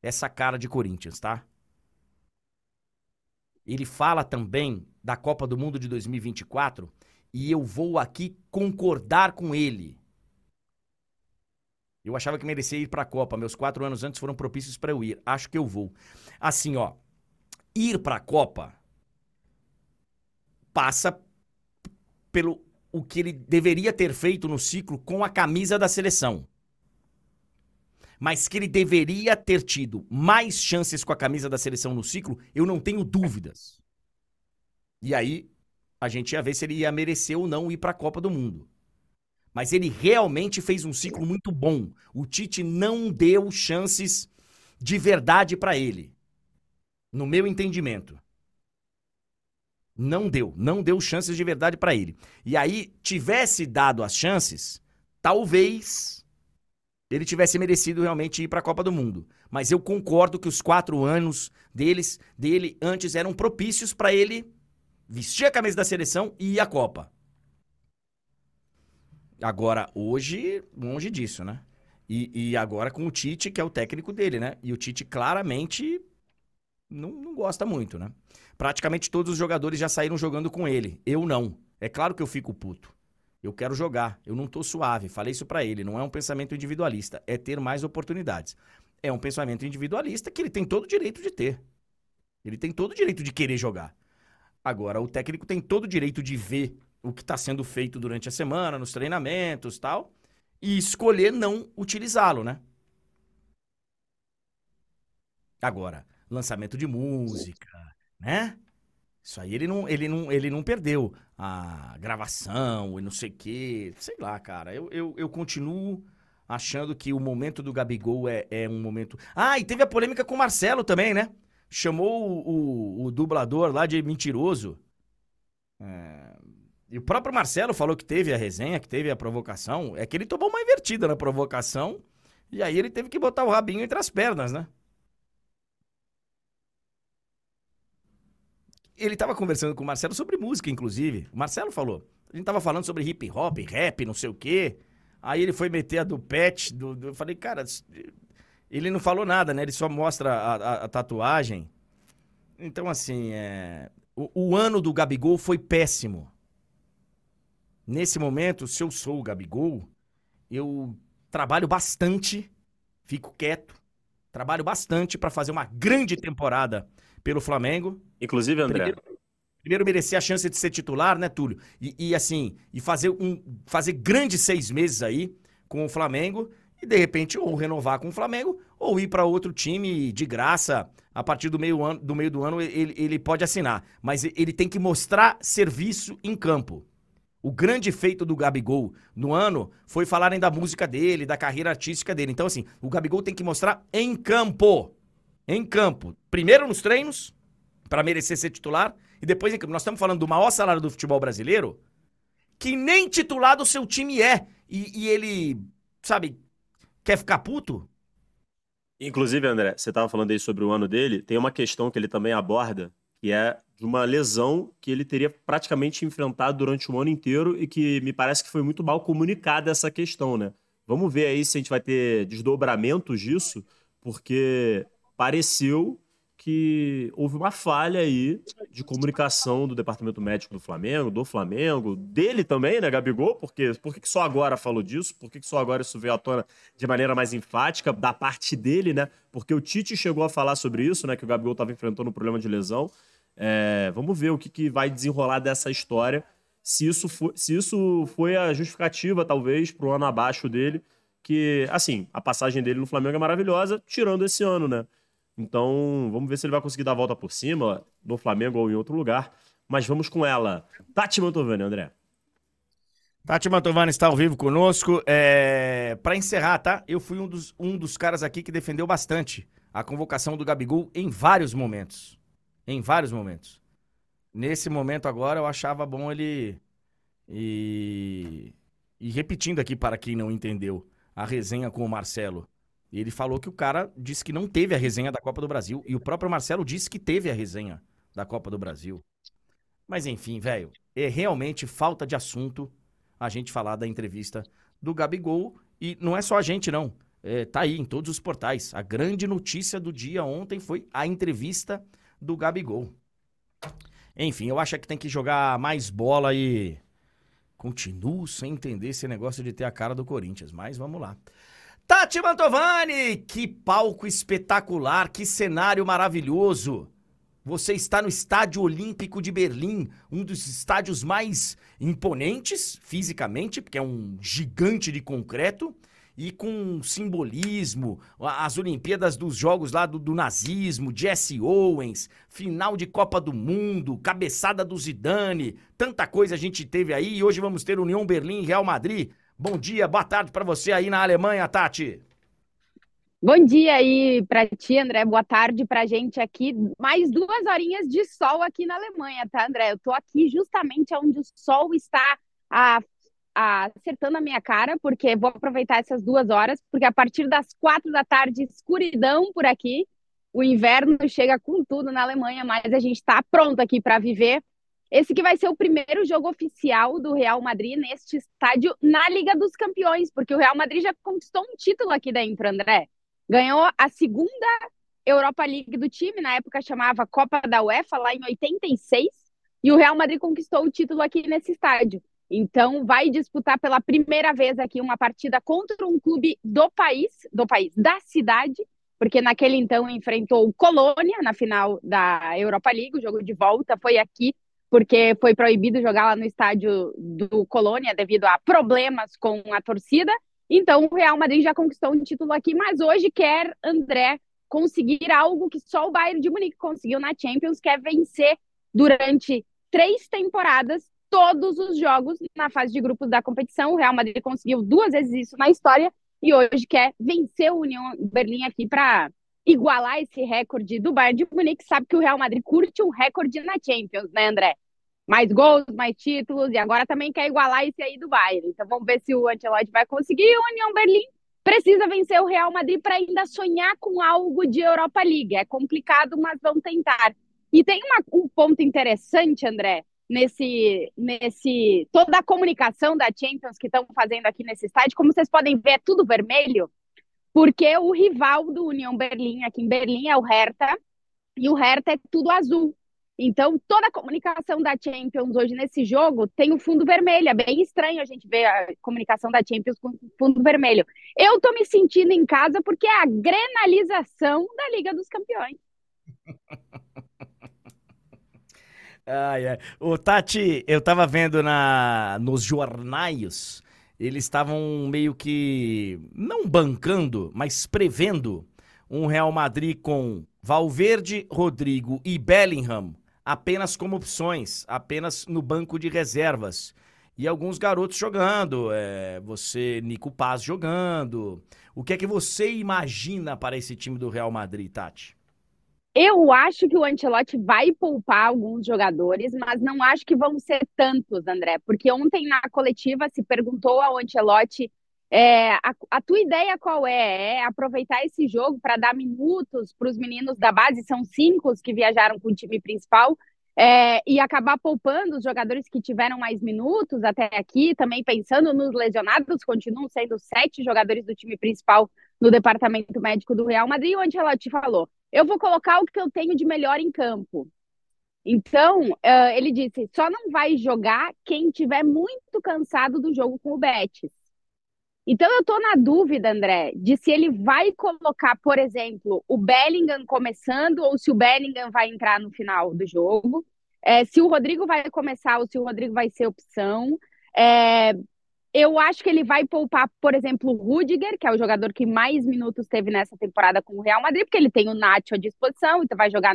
essa cara de Corinthians, tá? Ele fala também da Copa do Mundo de 2024 e eu vou aqui concordar com ele. Eu achava que merecia ir para a Copa. Meus quatro anos antes foram propícios para eu ir. Acho que eu vou. Assim, ó. Ir para a Copa passa pelo o que ele deveria ter feito no ciclo com a camisa da seleção. Mas que ele deveria ter tido mais chances com a camisa da seleção no ciclo, eu não tenho dúvidas. E aí a gente ia ver se ele ia merecer ou não ir para a Copa do Mundo. Mas ele realmente fez um ciclo muito bom. O Tite não deu chances de verdade para ele. No meu entendimento. Não deu, não deu chances de verdade para ele. E aí, tivesse dado as chances, talvez ele tivesse merecido realmente ir para a Copa do Mundo. Mas eu concordo que os quatro anos deles, dele antes eram propícios para ele vestir a camisa da seleção e ir à Copa. Agora, hoje, longe disso, né? E, e, agora com o Tite, que é o técnico dele, né? E o Tite claramente não, não gosta muito, né? Praticamente todos os jogadores já saíram jogando com ele. Eu não. É claro que eu fico puto. Eu quero jogar. Eu não tô suave. Falei isso para ele. Não é um pensamento individualista. É ter mais oportunidades. É um pensamento individualista que ele tem todo o direito de ter. Ele tem todo o direito de querer jogar. Agora, o técnico tem todo o direito de ver o que está sendo feito durante a semana, nos treinamentos tal, e escolher não utilizá-lo, né? Agora, lançamento de música, né? Isso aí ele não, ele não, ele não perdeu a gravação e não sei o quê. Sei lá, cara. Eu, eu, eu continuo achando que o momento do Gabigol é, é um momento. Ah, e teve a polêmica com o Marcelo também, né? Chamou o, o, o dublador lá de mentiroso. É, e o próprio Marcelo falou que teve a resenha, que teve a provocação. É que ele tomou uma invertida na provocação. E aí ele teve que botar o rabinho entre as pernas, né? Ele tava conversando com o Marcelo sobre música, inclusive. O Marcelo falou. A gente tava falando sobre hip hop, rap, não sei o quê. Aí ele foi meter a do Pet. Do, do... Eu falei, cara, ele não falou nada, né? Ele só mostra a, a, a tatuagem. Então, assim, é... o, o ano do Gabigol foi péssimo. Nesse momento, se eu sou o Gabigol, eu trabalho bastante, fico quieto, trabalho bastante para fazer uma grande temporada pelo Flamengo. Inclusive, André. Primeiro, primeiro merecer a chance de ser titular, né, Túlio? E, e, assim, e fazer um fazer grandes seis meses aí com o Flamengo e de repente ou renovar com o Flamengo ou ir para outro time de graça. A partir do meio, ano, do meio do ano ele, ele pode assinar, mas ele tem que mostrar serviço em campo. O grande feito do Gabigol no ano foi falarem da música dele, da carreira artística dele. Então, assim, o Gabigol tem que mostrar em campo. Em campo. Primeiro nos treinos, para merecer ser titular, e depois em campo. Nós estamos falando do maior salário do futebol brasileiro, que nem titular do seu time é. E, e ele, sabe, quer ficar puto? Inclusive, André, você estava falando aí sobre o ano dele, tem uma questão que ele também aborda, que é de uma lesão que ele teria praticamente enfrentado durante o ano inteiro e que me parece que foi muito mal comunicada essa questão, né? Vamos ver aí se a gente vai ter desdobramentos disso, porque pareceu que houve uma falha aí de comunicação do departamento médico do Flamengo, do Flamengo, dele também, né, Gabigol? Porque por que só agora falou disso? Por que só agora isso veio à tona de maneira mais enfática da parte dele, né? Porque o Tite chegou a falar sobre isso, né? Que o Gabigol estava enfrentando um problema de lesão. É, vamos ver o que, que vai desenrolar dessa história. Se isso, for, se isso foi a justificativa, talvez, para o ano abaixo dele. Que, assim, a passagem dele no Flamengo é maravilhosa, tirando esse ano, né? Então, vamos ver se ele vai conseguir dar a volta por cima, no Flamengo ou em outro lugar. Mas vamos com ela. Tati Mantovani, André. Tati Mantovani está ao vivo conosco. É... Para encerrar, tá? Eu fui um dos, um dos caras aqui que defendeu bastante a convocação do Gabigol em vários momentos. Em vários momentos. Nesse momento agora, eu achava bom ele. E, e repetindo aqui para quem não entendeu a resenha com o Marcelo. Ele falou que o cara disse que não teve a resenha da Copa do Brasil. E o próprio Marcelo disse que teve a resenha da Copa do Brasil. Mas enfim, velho, é realmente falta de assunto a gente falar da entrevista do Gabigol. E não é só a gente, não. É, tá aí em todos os portais. A grande notícia do dia ontem foi a entrevista do Gabigol. Enfim, eu acho que tem que jogar mais bola e. Continuo sem entender esse negócio de ter a cara do Corinthians, mas vamos lá. Tati Mantovani, que palco espetacular, que cenário maravilhoso. Você está no Estádio Olímpico de Berlim, um dos estádios mais imponentes fisicamente, porque é um gigante de concreto e com simbolismo, as Olimpíadas dos Jogos lá do, do, nazismo, Jesse Owens, final de Copa do Mundo, cabeçada do Zidane, tanta coisa a gente teve aí e hoje vamos ter União Berlim e Real Madrid. Bom dia, boa tarde para você aí na Alemanha, Tati. Bom dia aí para ti, André. Boa tarde para gente aqui. Mais duas horinhas de sol aqui na Alemanha, tá, André? Eu tô aqui justamente onde o sol está a, a, acertando a minha cara, porque vou aproveitar essas duas horas, porque a partir das quatro da tarde, escuridão por aqui. O inverno chega com tudo na Alemanha, mas a gente está pronto aqui para viver esse que vai ser o primeiro jogo oficial do Real Madrid neste estádio na Liga dos Campeões, porque o Real Madrid já conquistou um título aqui dentro, André. Ganhou a segunda Europa League do time, na época chamava Copa da UEFA, lá em 86, e o Real Madrid conquistou o título aqui nesse estádio. Então, vai disputar pela primeira vez aqui uma partida contra um clube do país, do país, da cidade, porque naquele então enfrentou o Colônia na final da Europa League, o jogo de volta foi aqui porque foi proibido jogar lá no estádio do Colônia devido a problemas com a torcida. Então, o Real Madrid já conquistou um título aqui, mas hoje quer André conseguir algo que só o Bayern de Munique conseguiu na Champions, que é vencer durante três temporadas todos os jogos na fase de grupos da competição. O Real Madrid conseguiu duas vezes isso na história e hoje quer vencer o União Berlim aqui para igualar esse recorde do Bayern de Munique, sabe que o Real Madrid curte um recorde na Champions, né, André? Mais gols, mais títulos, e agora também quer igualar esse aí do Bayern. Então vamos ver se o Ancelotti vai conseguir. O União Berlim precisa vencer o Real Madrid para ainda sonhar com algo de Europa League. É complicado, mas vão tentar. E tem uma, um ponto interessante, André, nesse, nesse toda a comunicação da Champions que estão fazendo aqui nesse estádio. Como vocês podem ver, é tudo vermelho porque o rival do União Berlim aqui em Berlim é o Hertha, e o Hertha é tudo azul. Então, toda a comunicação da Champions hoje nesse jogo tem o fundo vermelho. É bem estranho a gente ver a comunicação da Champions com fundo vermelho. Eu tô me sentindo em casa porque é a grenalização da Liga dos Campeões. ai, ai. O Tati, eu tava vendo na, nos jornais eles estavam meio que não bancando, mas prevendo um Real Madrid com Valverde, Rodrigo e Bellingham apenas como opções, apenas no banco de reservas. E alguns garotos jogando, é, você, Nico Paz jogando. O que é que você imagina para esse time do Real Madrid, Tati? Eu acho que o Ancelotti vai poupar alguns jogadores, mas não acho que vão ser tantos, André, porque ontem na coletiva se perguntou ao Ancelotti é, a, a, tua ideia qual é? É aproveitar esse jogo para dar minutos para os meninos da base, são cinco os que viajaram com o time principal, é, e acabar poupando os jogadores que tiveram mais minutos até aqui, também pensando nos lesionados, continuam sendo sete jogadores do time principal no departamento médico do Real Madrid, ela te falou: eu vou colocar o que eu tenho de melhor em campo. Então, uh, ele disse: só não vai jogar quem tiver muito cansado do jogo com o Betis. Então eu estou na dúvida, André, de se ele vai colocar, por exemplo, o Bellingham começando ou se o Bellingham vai entrar no final do jogo. É, se o Rodrigo vai começar ou se o Rodrigo vai ser opção. É, eu acho que ele vai poupar, por exemplo, o Rudiger, que é o jogador que mais minutos teve nessa temporada com o Real Madrid, porque ele tem o Nacho à disposição, então vai jogar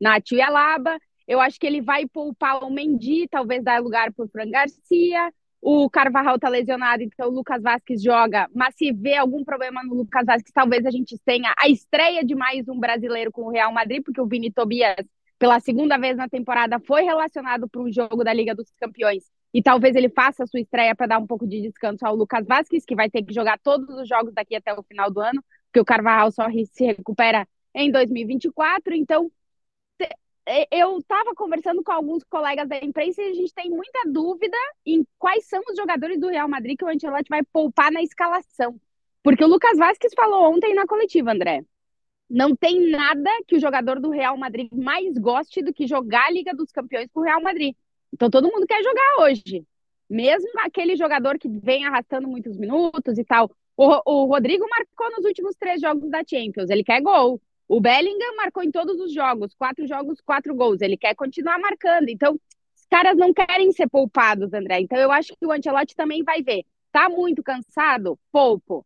Nacho e Alaba. Eu acho que ele vai poupar o Mendy, talvez dar lugar para o Fran Garcia. O Carvajal tá lesionado, então o Lucas Vasquez joga. Mas se vê algum problema no Lucas Vasquez, talvez a gente tenha a estreia de mais um brasileiro com o Real Madrid, porque o Vini Tobias, pela segunda vez na temporada, foi relacionado para um jogo da Liga dos Campeões. E talvez ele faça a sua estreia para dar um pouco de descanso ao Lucas Vasquez, que vai ter que jogar todos os jogos daqui até o final do ano, porque o Carvajal só se recupera em 2024. Então, eu estava conversando com alguns colegas da imprensa e a gente tem muita dúvida em quais são os jogadores do Real Madrid que o Ancelotti vai poupar na escalação. Porque o Lucas Vasquez falou ontem na coletiva, André. Não tem nada que o jogador do Real Madrid mais goste do que jogar a Liga dos Campeões com o Real Madrid. Então todo mundo quer jogar hoje. Mesmo aquele jogador que vem arrastando muitos minutos e tal. O, o Rodrigo marcou nos últimos três jogos da Champions. Ele quer gol. O Bellingham marcou em todos os jogos, quatro jogos, quatro gols. Ele quer continuar marcando. Então, os caras não querem ser poupados, André. Então, eu acho que o Ancelotti também vai ver. Tá muito cansado? Poupo.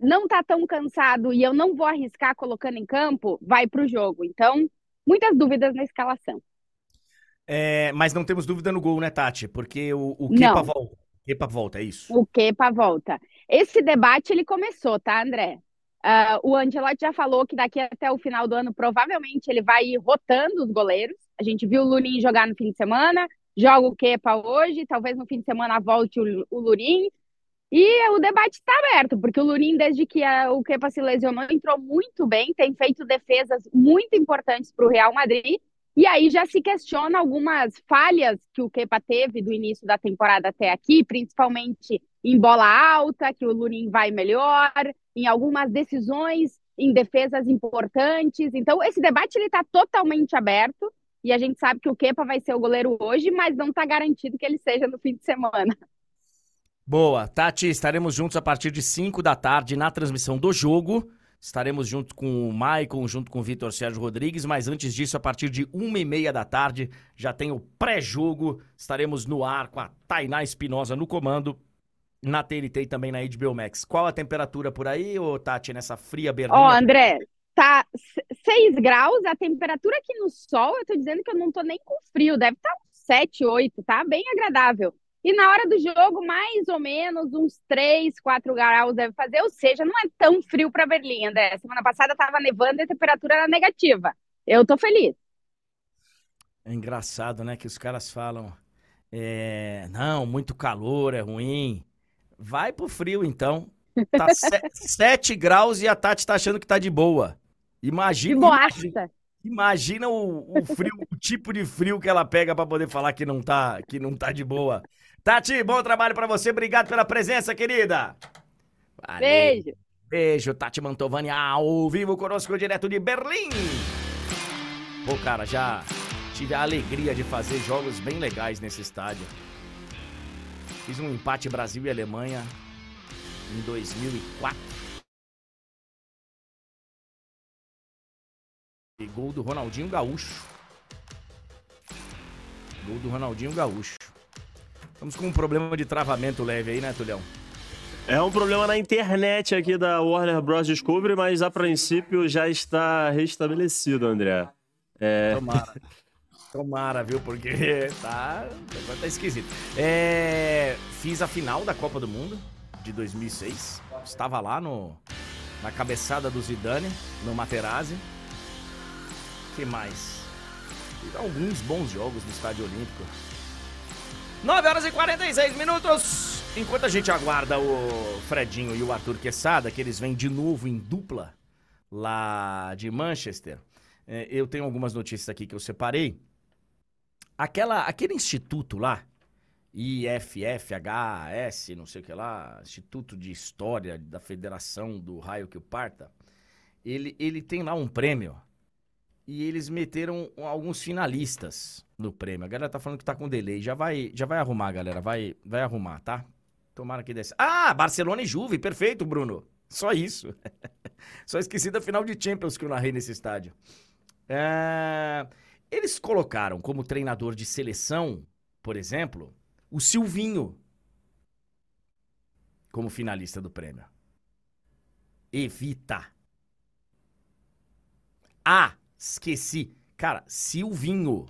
Não tá tão cansado e eu não vou arriscar colocando em campo? Vai pro jogo. Então, muitas dúvidas na escalação. É, mas não temos dúvida no gol, né, Tati? Porque o, o Kepa volta. Kepa volta, é isso? O Kepa volta. Esse debate ele começou, tá, André? Uh, o Angelotti já falou que daqui até o final do ano, provavelmente, ele vai ir rotando os goleiros. A gente viu o Lunin jogar no fim de semana, joga o Kepa hoje, talvez no fim de semana volte o, o Lurin. E o debate está aberto, porque o Lunin, desde que a, o Kepa se lesionou, entrou muito bem, tem feito defesas muito importantes para o Real Madrid. E aí já se questiona algumas falhas que o Kepa teve do início da temporada até aqui, principalmente em bola alta, que o Lunin vai melhor, em algumas decisões em defesas importantes. Então, esse debate ele está totalmente aberto e a gente sabe que o Kepa vai ser o goleiro hoje, mas não está garantido que ele seja no fim de semana. Boa. Tati, estaremos juntos a partir de 5 da tarde na transmissão do jogo. Estaremos junto com o Maicon, junto com o Vitor Sérgio Rodrigues, mas antes disso, a partir de uma e meia da tarde, já tem o pré-jogo. Estaremos no ar com a Tainá Espinosa no comando na TNT e também na HBO Max. Qual a temperatura por aí, ô Tati, nessa fria Berlim? Ó, oh, André, tá 6 graus, a temperatura aqui no sol, eu tô dizendo que eu não tô nem com frio, deve estar tá 7, 8, tá bem agradável. E na hora do jogo, mais ou menos uns 3, 4 graus deve fazer, ou seja, não é tão frio para Berlim, André. Semana passada tava nevando e a temperatura era negativa. Eu tô feliz. É engraçado, né, que os caras falam, é, não, muito calor, é ruim. Vai pro frio, então. Tá 7 graus e a Tati tá achando que tá de boa. Imagina. Imagina, imagina o, o, frio, o tipo de frio que ela pega para poder falar que não tá, que não tá de boa. Tati, bom trabalho para você. Obrigado pela presença, querida. Valeu. Beijo. Beijo, Tati Mantovani, ao vivo conosco direto de Berlim. Pô, cara, já tive a alegria de fazer jogos bem legais nesse estádio. Fiz um empate Brasil e Alemanha em 2004. E gol do Ronaldinho Gaúcho. Gol do Ronaldinho Gaúcho. Estamos com um problema de travamento leve aí, né, Tulhão? É um problema na internet aqui da Warner Bros. Discovery, mas a princípio já está restabelecido, André. É... Tomara. Tomara, viu? Porque tá, tá esquisito. É... Fiz a final da Copa do Mundo de 2006. Estava lá no, na cabeçada do Zidane, no Materazzi. que mais? Fiz alguns bons jogos no Estádio Olímpico. 9 horas e 46 minutos. Enquanto a gente aguarda o Fredinho e o Arthur Quesada, que eles vêm de novo em dupla lá de Manchester, é, eu tenho algumas notícias aqui que eu separei. Aquela, aquele instituto lá, IFFHS, não sei o que lá, Instituto de História da Federação do Raio que o Parta, ele, ele tem lá um prêmio e eles meteram alguns finalistas no prêmio. A galera tá falando que tá com delay. Já vai, já vai arrumar, galera. Vai, vai arrumar, tá? Tomara que desse. Ah, Barcelona e Juve. Perfeito, Bruno. Só isso. Só esqueci da final de Champions que eu narrei nesse estádio. É... Eles colocaram como treinador de seleção, por exemplo, o Silvinho como finalista do prêmio. Evita. Ah, esqueci. Cara, Silvinho.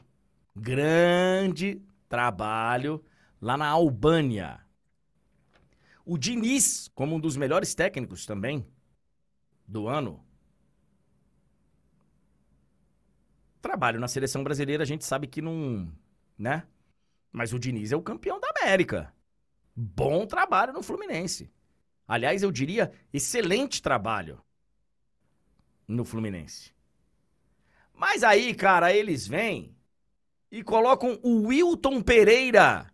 Grande trabalho lá na Albânia. O Diniz, como um dos melhores técnicos também do ano. Trabalho na seleção brasileira, a gente sabe que não, né? Mas o Diniz é o campeão da América. Bom trabalho no Fluminense. Aliás, eu diria excelente trabalho no Fluminense. Mas aí, cara, eles vêm e colocam o Wilton Pereira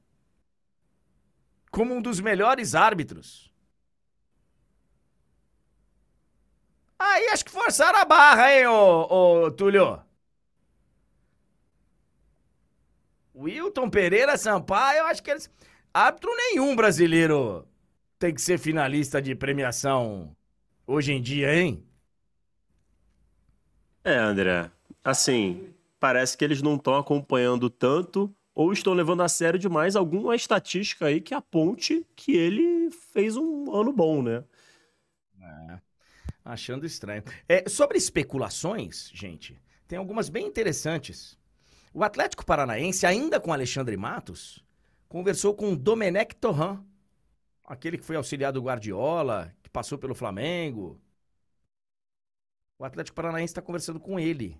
como um dos melhores árbitros. Aí acho que forçaram a barra, hein, ô, ô Túlio? Wilton Pereira Sampaio, eu acho que eles. Árbitro nenhum brasileiro tem que ser finalista de premiação hoje em dia, hein? É, André. Assim, parece que eles não estão acompanhando tanto ou estão levando a sério demais alguma estatística aí que aponte que ele fez um ano bom, né? É, achando estranho. É, sobre especulações, gente, tem algumas bem interessantes. O Atlético Paranaense, ainda com Alexandre Matos, conversou com Domenech Torran, aquele que foi auxiliar do Guardiola, que passou pelo Flamengo. O Atlético Paranaense está conversando com ele.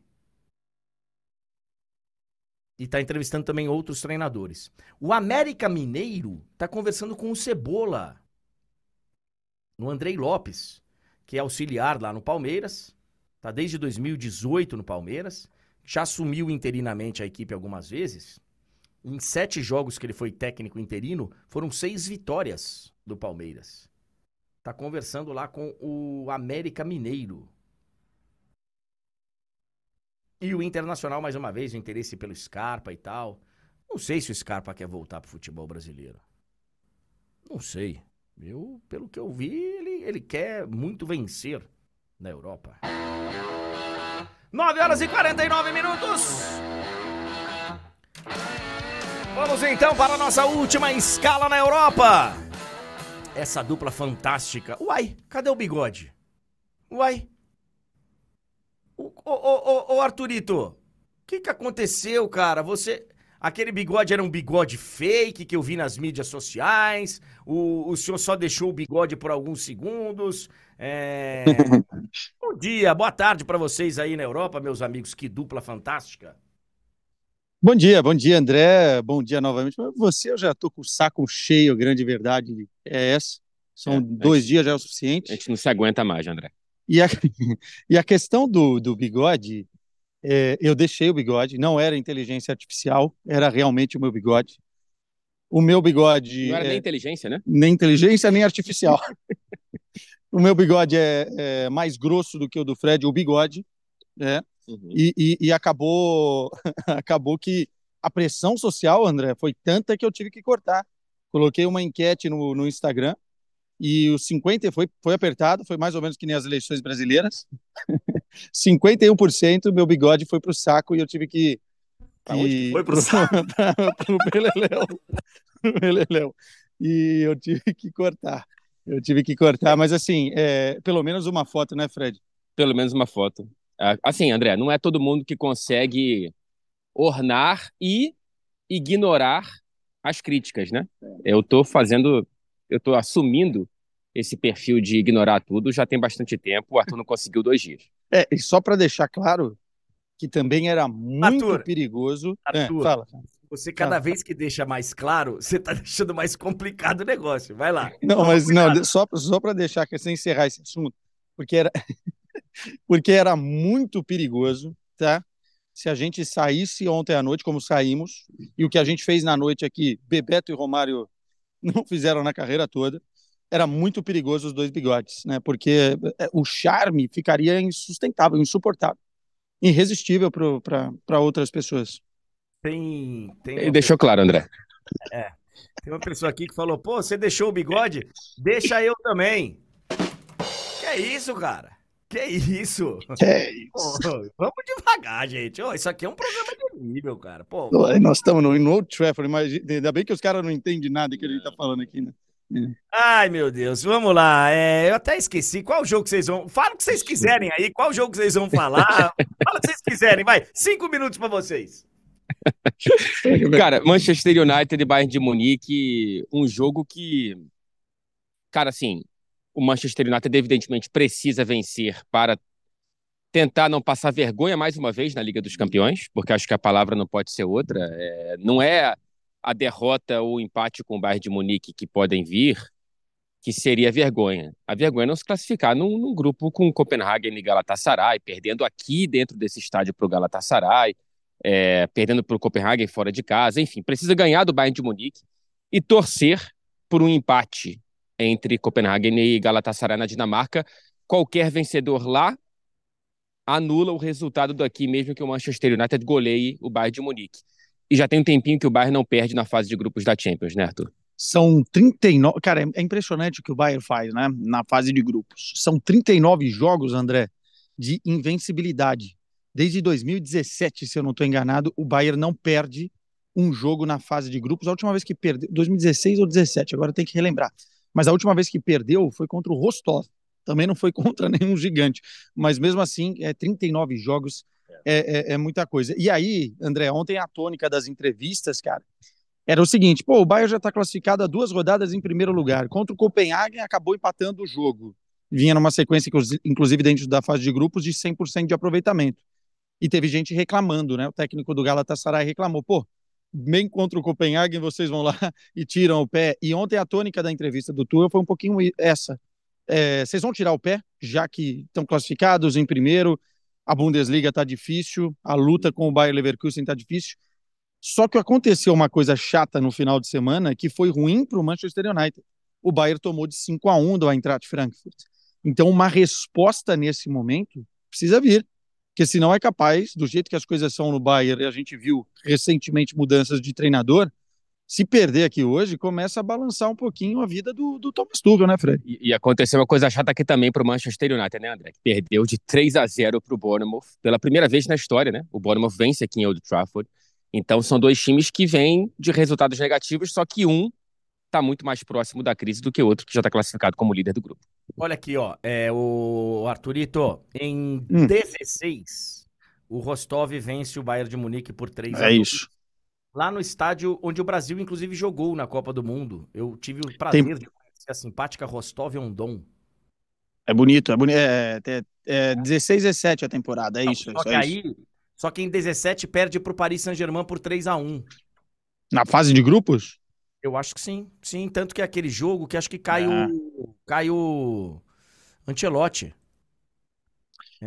E está entrevistando também outros treinadores. O América Mineiro está conversando com o Cebola. No Andrei Lopes, que é auxiliar lá no Palmeiras. Está desde 2018 no Palmeiras já assumiu interinamente a equipe algumas vezes. Em sete jogos que ele foi técnico interino, foram seis vitórias do Palmeiras. Tá conversando lá com o América Mineiro. E o Internacional, mais uma vez, o interesse pelo Scarpa e tal. Não sei se o Scarpa quer voltar pro futebol brasileiro. Não sei. Eu, pelo que eu vi, ele, ele quer muito vencer na Europa. 9 horas e 49 minutos. Vamos então para a nossa última escala na Europa. Essa dupla fantástica. Uai, cadê o bigode? Uai. Ô, ô, ô, ô Arthurito, o que, que aconteceu, cara? Você. Aquele bigode era um bigode fake que eu vi nas mídias sociais. O, o senhor só deixou o bigode por alguns segundos. É... Bom dia, boa tarde para vocês aí na Europa, meus amigos. Que dupla fantástica. Bom dia, bom dia, André. Bom dia novamente. Você, eu já estou com o saco cheio, grande verdade é essa. São é, dois gente, dias já é o suficiente. A gente não se aguenta mais, André. E a, e a questão do, do bigode, é, eu deixei o bigode, não era inteligência artificial, era realmente o meu bigode. O meu bigode. Não era é, nem inteligência, né? Nem inteligência, nem artificial. O meu bigode é, é, mais grosso do que o do Fred, o bigode, né? Uhum. E, e, e, acabou, acabou que a pressão social, André, foi tanta que eu tive que cortar. Coloquei uma enquete no, no Instagram e o 50 foi, foi apertado, foi mais ou menos que nem as eleições brasileiras. 51% meu bigode foi para o saco e eu tive que. que... Foi para o saco? para o Beleléu. E eu tive que cortar. Eu tive que cortar, mas assim, é, pelo menos uma foto, né, Fred? Pelo menos uma foto. Ah, assim, André, não é todo mundo que consegue ornar e ignorar as críticas, né? Eu estou fazendo, eu estou assumindo esse perfil de ignorar tudo já tem bastante tempo. O Arthur não conseguiu dois dias. É, e só para deixar claro que também era muito Arthur, perigoso. É, Arthur, é, fala. Você, cada vez que deixa mais claro, você está deixando mais complicado o negócio. Vai lá. Não, mas não, só, só para deixar, que sem encerrar esse assunto, porque era, porque era muito perigoso, tá? Se a gente saísse ontem à noite, como saímos, e o que a gente fez na noite aqui, Bebeto e Romário não fizeram na carreira toda, era muito perigoso os dois bigodes, né? Porque é, o charme ficaria insustentável, insuportável, irresistível para outras pessoas. Tem, tem Ele deixou claro, André. É. Tem uma pessoa aqui que falou: pô, você deixou o bigode? Deixa eu também. Que é isso, cara? Que isso? Que é isso? Pô, vamos devagar, gente. Oh, isso aqui é um programa de nível, cara. Pô, Nós estamos no, no Old Trafford, mas ainda bem que os caras não entendem nada que a gente tá falando aqui, né? Ai, meu Deus, vamos lá. É, eu até esqueci qual jogo que vocês vão. Fala o que vocês quiserem aí, qual jogo que vocês vão falar. Fala o que vocês quiserem, vai. Cinco minutos para vocês. cara, Manchester United e Bayern de Munique, um jogo que, cara, assim, o Manchester United evidentemente precisa vencer para tentar não passar vergonha mais uma vez na Liga dos Campeões, porque acho que a palavra não pode ser outra. É, não é a derrota ou o empate com o Bayern de Munique que podem vir, que seria vergonha. A vergonha é não se classificar num, num grupo com Copenhagen e Galatasaray, perdendo aqui dentro desse estádio para o Galatasaray, é, perdendo para o Copenhagen fora de casa, enfim, precisa ganhar do Bayern de Munique e torcer por um empate entre Copenhagen e Galatasaray na Dinamarca. Qualquer vencedor lá anula o resultado daqui, mesmo que o Manchester United goleie o Bayern de Munique. E já tem um tempinho que o Bayern não perde na fase de grupos da Champions, né, Arthur? São 39. Cara, é impressionante o que o Bayern faz, né? Na fase de grupos. São 39 jogos, André, de invencibilidade. Desde 2017, se eu não estou enganado, o Bayern não perde um jogo na fase de grupos. A última vez que perdeu, 2016 ou 2017, agora tem que relembrar. Mas a última vez que perdeu foi contra o Rostov. Também não foi contra nenhum gigante. Mas mesmo assim, é 39 jogos é, é, é, muita coisa. E aí, André, ontem a tônica das entrevistas, cara, era o seguinte: pô, o Bayern já está classificado a duas rodadas em primeiro lugar. Contra o Copenhagen, acabou empatando o jogo. Vinha numa sequência, inclusive dentro da fase de grupos, de 100% de aproveitamento. E teve gente reclamando, né? O técnico do Galatasaray reclamou: pô, bem contra o Copenhagen, vocês vão lá e tiram o pé. E ontem a tônica da entrevista do Tuchel foi um pouquinho essa. É, vocês vão tirar o pé, já que estão classificados em primeiro, a Bundesliga está difícil, a luta com o Bayer Leverkusen está difícil. Só que aconteceu uma coisa chata no final de semana que foi ruim para o Manchester United. O Bayern tomou de 5 a 1 do Eintracht Frankfurt. Então, uma resposta nesse momento precisa vir, porque senão é capaz, do jeito que as coisas são no Bayern, e a gente viu recentemente mudanças de treinador, se perder aqui hoje, começa a balançar um pouquinho a vida do, do Thomas Tuchel, né, Fred? E, e, aconteceu uma coisa chata aqui também para o Manchester United, né, André? Que perdeu de 3 a 0 para o Bournemouth, pela primeira vez na história, né? O Bournemouth vence aqui em Old Trafford. Então são dois times que vêm de resultados negativos, só que um está muito mais próximo da crise do que o outro, que já está classificado como líder do grupo. Olha aqui, ó, é, o Arthurito, em hum. 16, o Rostov vence o Bayern de Munique por 3 a 2. É isso lá no estádio onde o Brasil, inclusive, jogou na Copa do Mundo. Eu tive o prazer Tem... de conhecer a simpática Rostov-on-Don. É bonito, é bonito. É, é, é 16 e 17 a temporada, é Não, isso. Só que é aí, isso. só que em 17 perde pro Paris Saint-Germain por 3 a 1 Na fase de grupos? Eu acho que sim. Sim, tanto que é aquele jogo que acho que cai ah. o. Cai o. Ancelotti.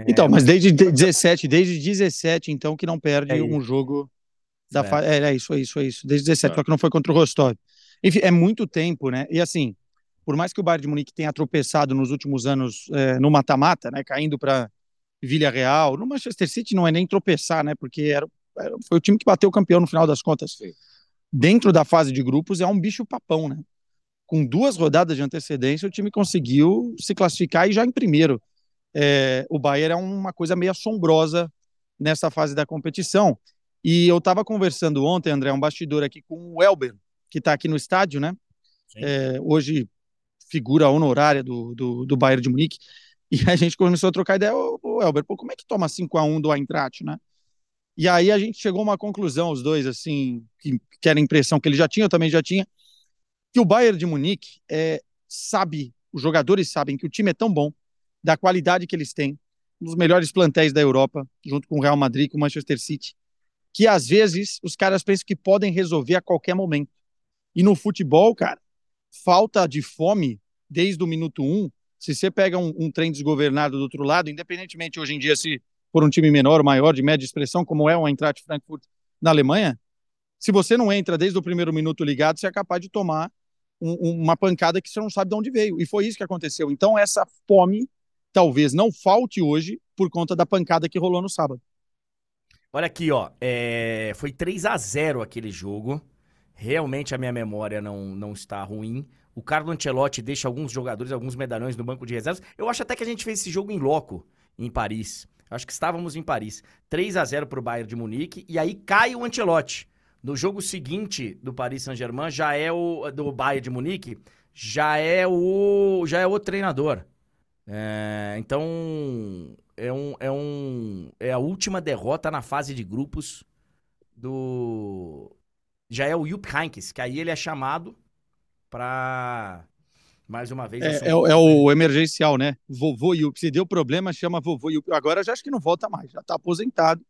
Então, mas desde 17, desde 17, então, que não perde é um jogo da fa... é, é isso, é isso, é isso. Desde 17, é. só que não foi contra o Rostov. Enfim, é muito tempo, né? E assim, por mais que o Bayern de Munique tenha tropeçado nos últimos anos é, no mata-mata, né? Caindo para Vila Real, no Manchester City não é nem tropeçar, né? Porque era, era, foi o time que bateu o campeão no final das contas. Sim. Dentro da fase de grupos é um bicho papão, né? Com duas rodadas de antecedência, o time conseguiu se classificar e já em primeiro. É, o Bayern é uma coisa meio assombrosa nessa fase da competição. E eu estava conversando ontem, André, um bastidor aqui com o Elber, que está aqui no estádio, né? É, hoje figura honorária do, do, do Bayern de Munique, e a gente começou a trocar ideia, o Elber, pô, como é que toma 5 a 1 do Eintracht, né? E aí a gente chegou a uma conclusão, os dois, assim, que, que era a impressão que ele já tinha, eu também já tinha, que o Bayern de Munique é, sabe, os jogadores sabem que o time é tão bom, da qualidade que eles têm, um dos melhores plantéis da Europa, junto com o Real Madrid, com o Manchester City, que às vezes os caras pensam que podem resolver a qualquer momento. E no futebol, cara, falta de fome desde o minuto um. Se você pega um, um trem desgovernado do outro lado, independentemente hoje em dia se for um time menor, maior, de média expressão, como é o Eintracht Frankfurt na Alemanha, se você não entra desde o primeiro minuto ligado, você é capaz de tomar um, uma pancada que você não sabe de onde veio. E foi isso que aconteceu. Então, essa fome talvez não falte hoje por conta da pancada que rolou no sábado. Olha aqui, ó. É... Foi 3 a 0 aquele jogo. Realmente a minha memória não, não está ruim. O Carlo Ancelotti deixa alguns jogadores, alguns medalhões no banco de reservas. Eu acho até que a gente fez esse jogo em loco, em Paris. Acho que estávamos em Paris. 3 a 0 para o Bayern de Munique. E aí cai o Ancelotti. No jogo seguinte do Paris Saint-Germain, já é o. do Bayern de Munique, já é o. já é o treinador. É, então, é, um, é, um, é a última derrota na fase de grupos do. Já é o Jupp Heynckes, que aí ele é chamado para mais uma vez. É, é, é, o emergencial, né? Vovô Yup. Se deu problema, chama vovô Yup. Agora já acho que não volta mais, já está aposentado.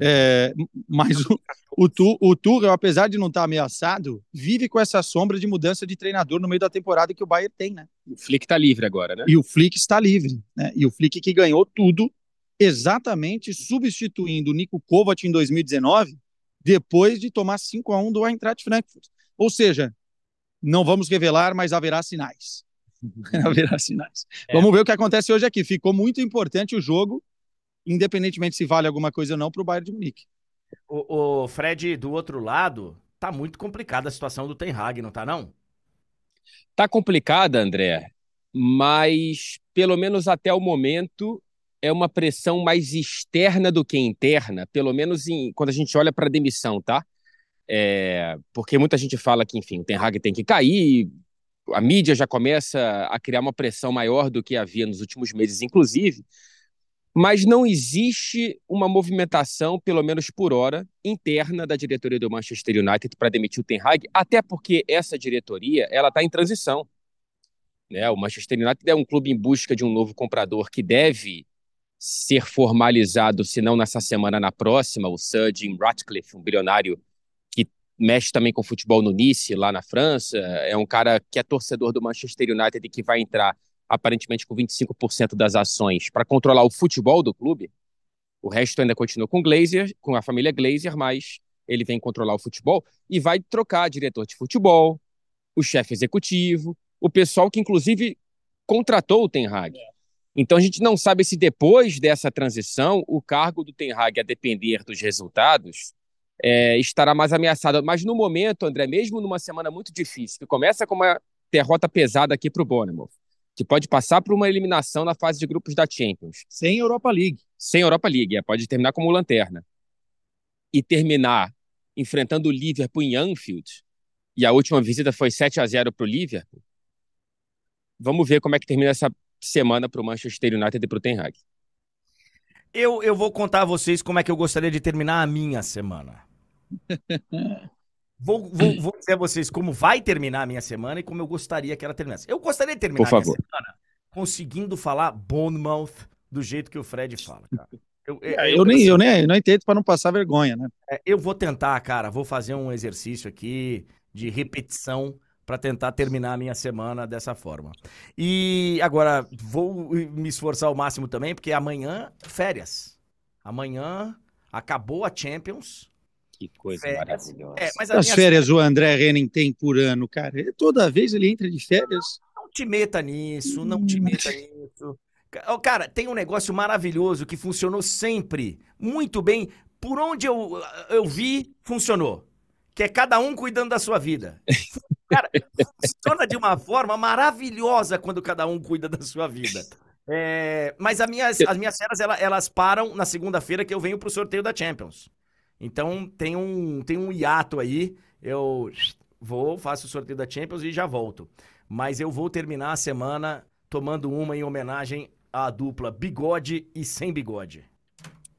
É, mas o, o, tu, o Tuchel, apesar de não estar tá ameaçado, vive com essa sombra de mudança de treinador no meio da temporada que o Bayern tem, né? O Flick está livre agora, né? E o Flick está livre, né? E o Flick que ganhou tudo exatamente substituindo o Nico Kovac em 2019, depois de tomar 5 a 1 do Eintracht Frankfurt. Ou seja, não vamos revelar, mas haverá sinais. haverá sinais. É. Vamos ver o que acontece hoje aqui. Ficou muito importante o jogo, independentemente se vale alguma coisa ou não, para o Bayern de Munique. O, o, Fred, do outro lado, tá muito complicada a situação do Ten Hag, não tá não? Tá complicada, André, mas pelo menos até o momento é uma pressão mais externa do que interna, pelo menos em, quando a gente olha para a demissão, tá? É, porque muita gente fala que, enfim, o Ten Hag tem que cair, a mídia já começa a criar uma pressão maior do que havia nos últimos meses, inclusive, mas não existe uma movimentação, pelo menos por hora, interna da diretoria do Manchester United para demitir o Ten Hag, até porque essa diretoria ela está em transição. Né? O Manchester United é um clube em busca de um novo comprador que deve ser formalizado, se não nessa semana, na próxima, o Sir Jim Ratcliffe, um bilionário mexe também com futebol no Nice, lá na França. É um cara que é torcedor do Manchester United e que vai entrar aparentemente com 25% das ações para controlar o futebol do clube. O resto ainda continua com Glazer, com a família Glazer, mas ele vem controlar o futebol e vai trocar diretor de futebol, o chefe executivo, o pessoal que inclusive contratou o Ten Hag. Então a gente não sabe se depois dessa transição o cargo do Ten Hag a depender dos resultados é, estará mais ameaçada. Mas no momento, André, mesmo numa semana muito difícil, que começa com uma derrota pesada aqui para o Bournemouth, que pode passar por uma eliminação na fase de grupos da Champions. Sem Europa League. Sem Europa League, é, pode terminar como lanterna. E terminar enfrentando o Liverpool em Anfield, e a última visita foi 7 a 0 para o Liverpool. Vamos ver como é que termina essa semana para o Manchester United e para o Ten Hag. Eu, eu vou contar a vocês como é que eu gostaria de terminar a minha semana. Vou, vou, vou, dizer a vocês como vai terminar a minha semana e como eu gostaria que ela terminasse. Eu gostaria de terminar a minha semana conseguindo falar Bournemouth do jeito que o Fred fala, cara. Eu, eu, eu, eu nem, eu nem eu entendo para não passar vergonha, né? É, eu vou tentar, cara, vou fazer um exercício aqui de repetição para tentar terminar a minha semana dessa forma. E agora vou me esforçar ao máximo também, porque amanhã férias. Amanhã acabou a Champions. Que coisa férias. maravilhosa. É, mas as férias o André Henning tem por ano, cara. Toda vez ele entra de férias. Não te meta nisso, não te meta nisso. Cara, tem um negócio maravilhoso que funcionou sempre muito bem. Por onde eu, eu vi, funcionou. Que é cada um cuidando da sua vida. Cara, funciona de uma forma maravilhosa quando cada um cuida da sua vida. É, mas as minhas, as minhas férias, elas, elas param na segunda-feira que eu venho pro sorteio da Champions. Então tem um, tem um hiato aí. Eu vou, faço o sorteio da Champions e já volto. mas eu vou terminar a semana tomando uma em homenagem à dupla Bigode e Sem Bigode.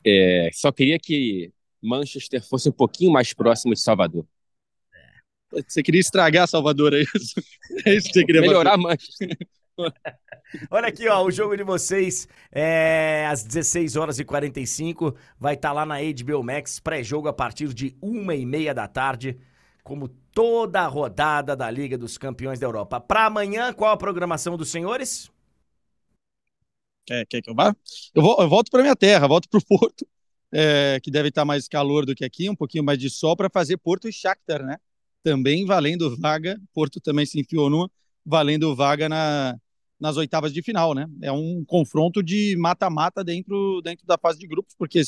É, só queria que Manchester fosse um pouquinho mais próximo de Salvador. Você queria estragar Salvador, é isso? É isso que você queria Melhorar fazer. Manchester. Olha aqui, ó, o jogo de vocês é às 16 horas e 45, vai estar tá lá na HBO Max, pré-jogo a partir de uma e meia da tarde, como toda a rodada da Liga dos Campeões da Europa. Para amanhã, qual a programação dos senhores? Quer, quer que eu vá? Eu, vou, eu volto para minha terra, volto para o Porto, é, que deve estar mais calor do que aqui, um pouquinho mais de sol, para fazer Porto e Shakhtar, né? Também valendo vaga, Porto também se enfiou numa, valendo vaga na, nas oitavas de final, né? É um confronto de mata-mata dentro, dentro da fase de grupos, porque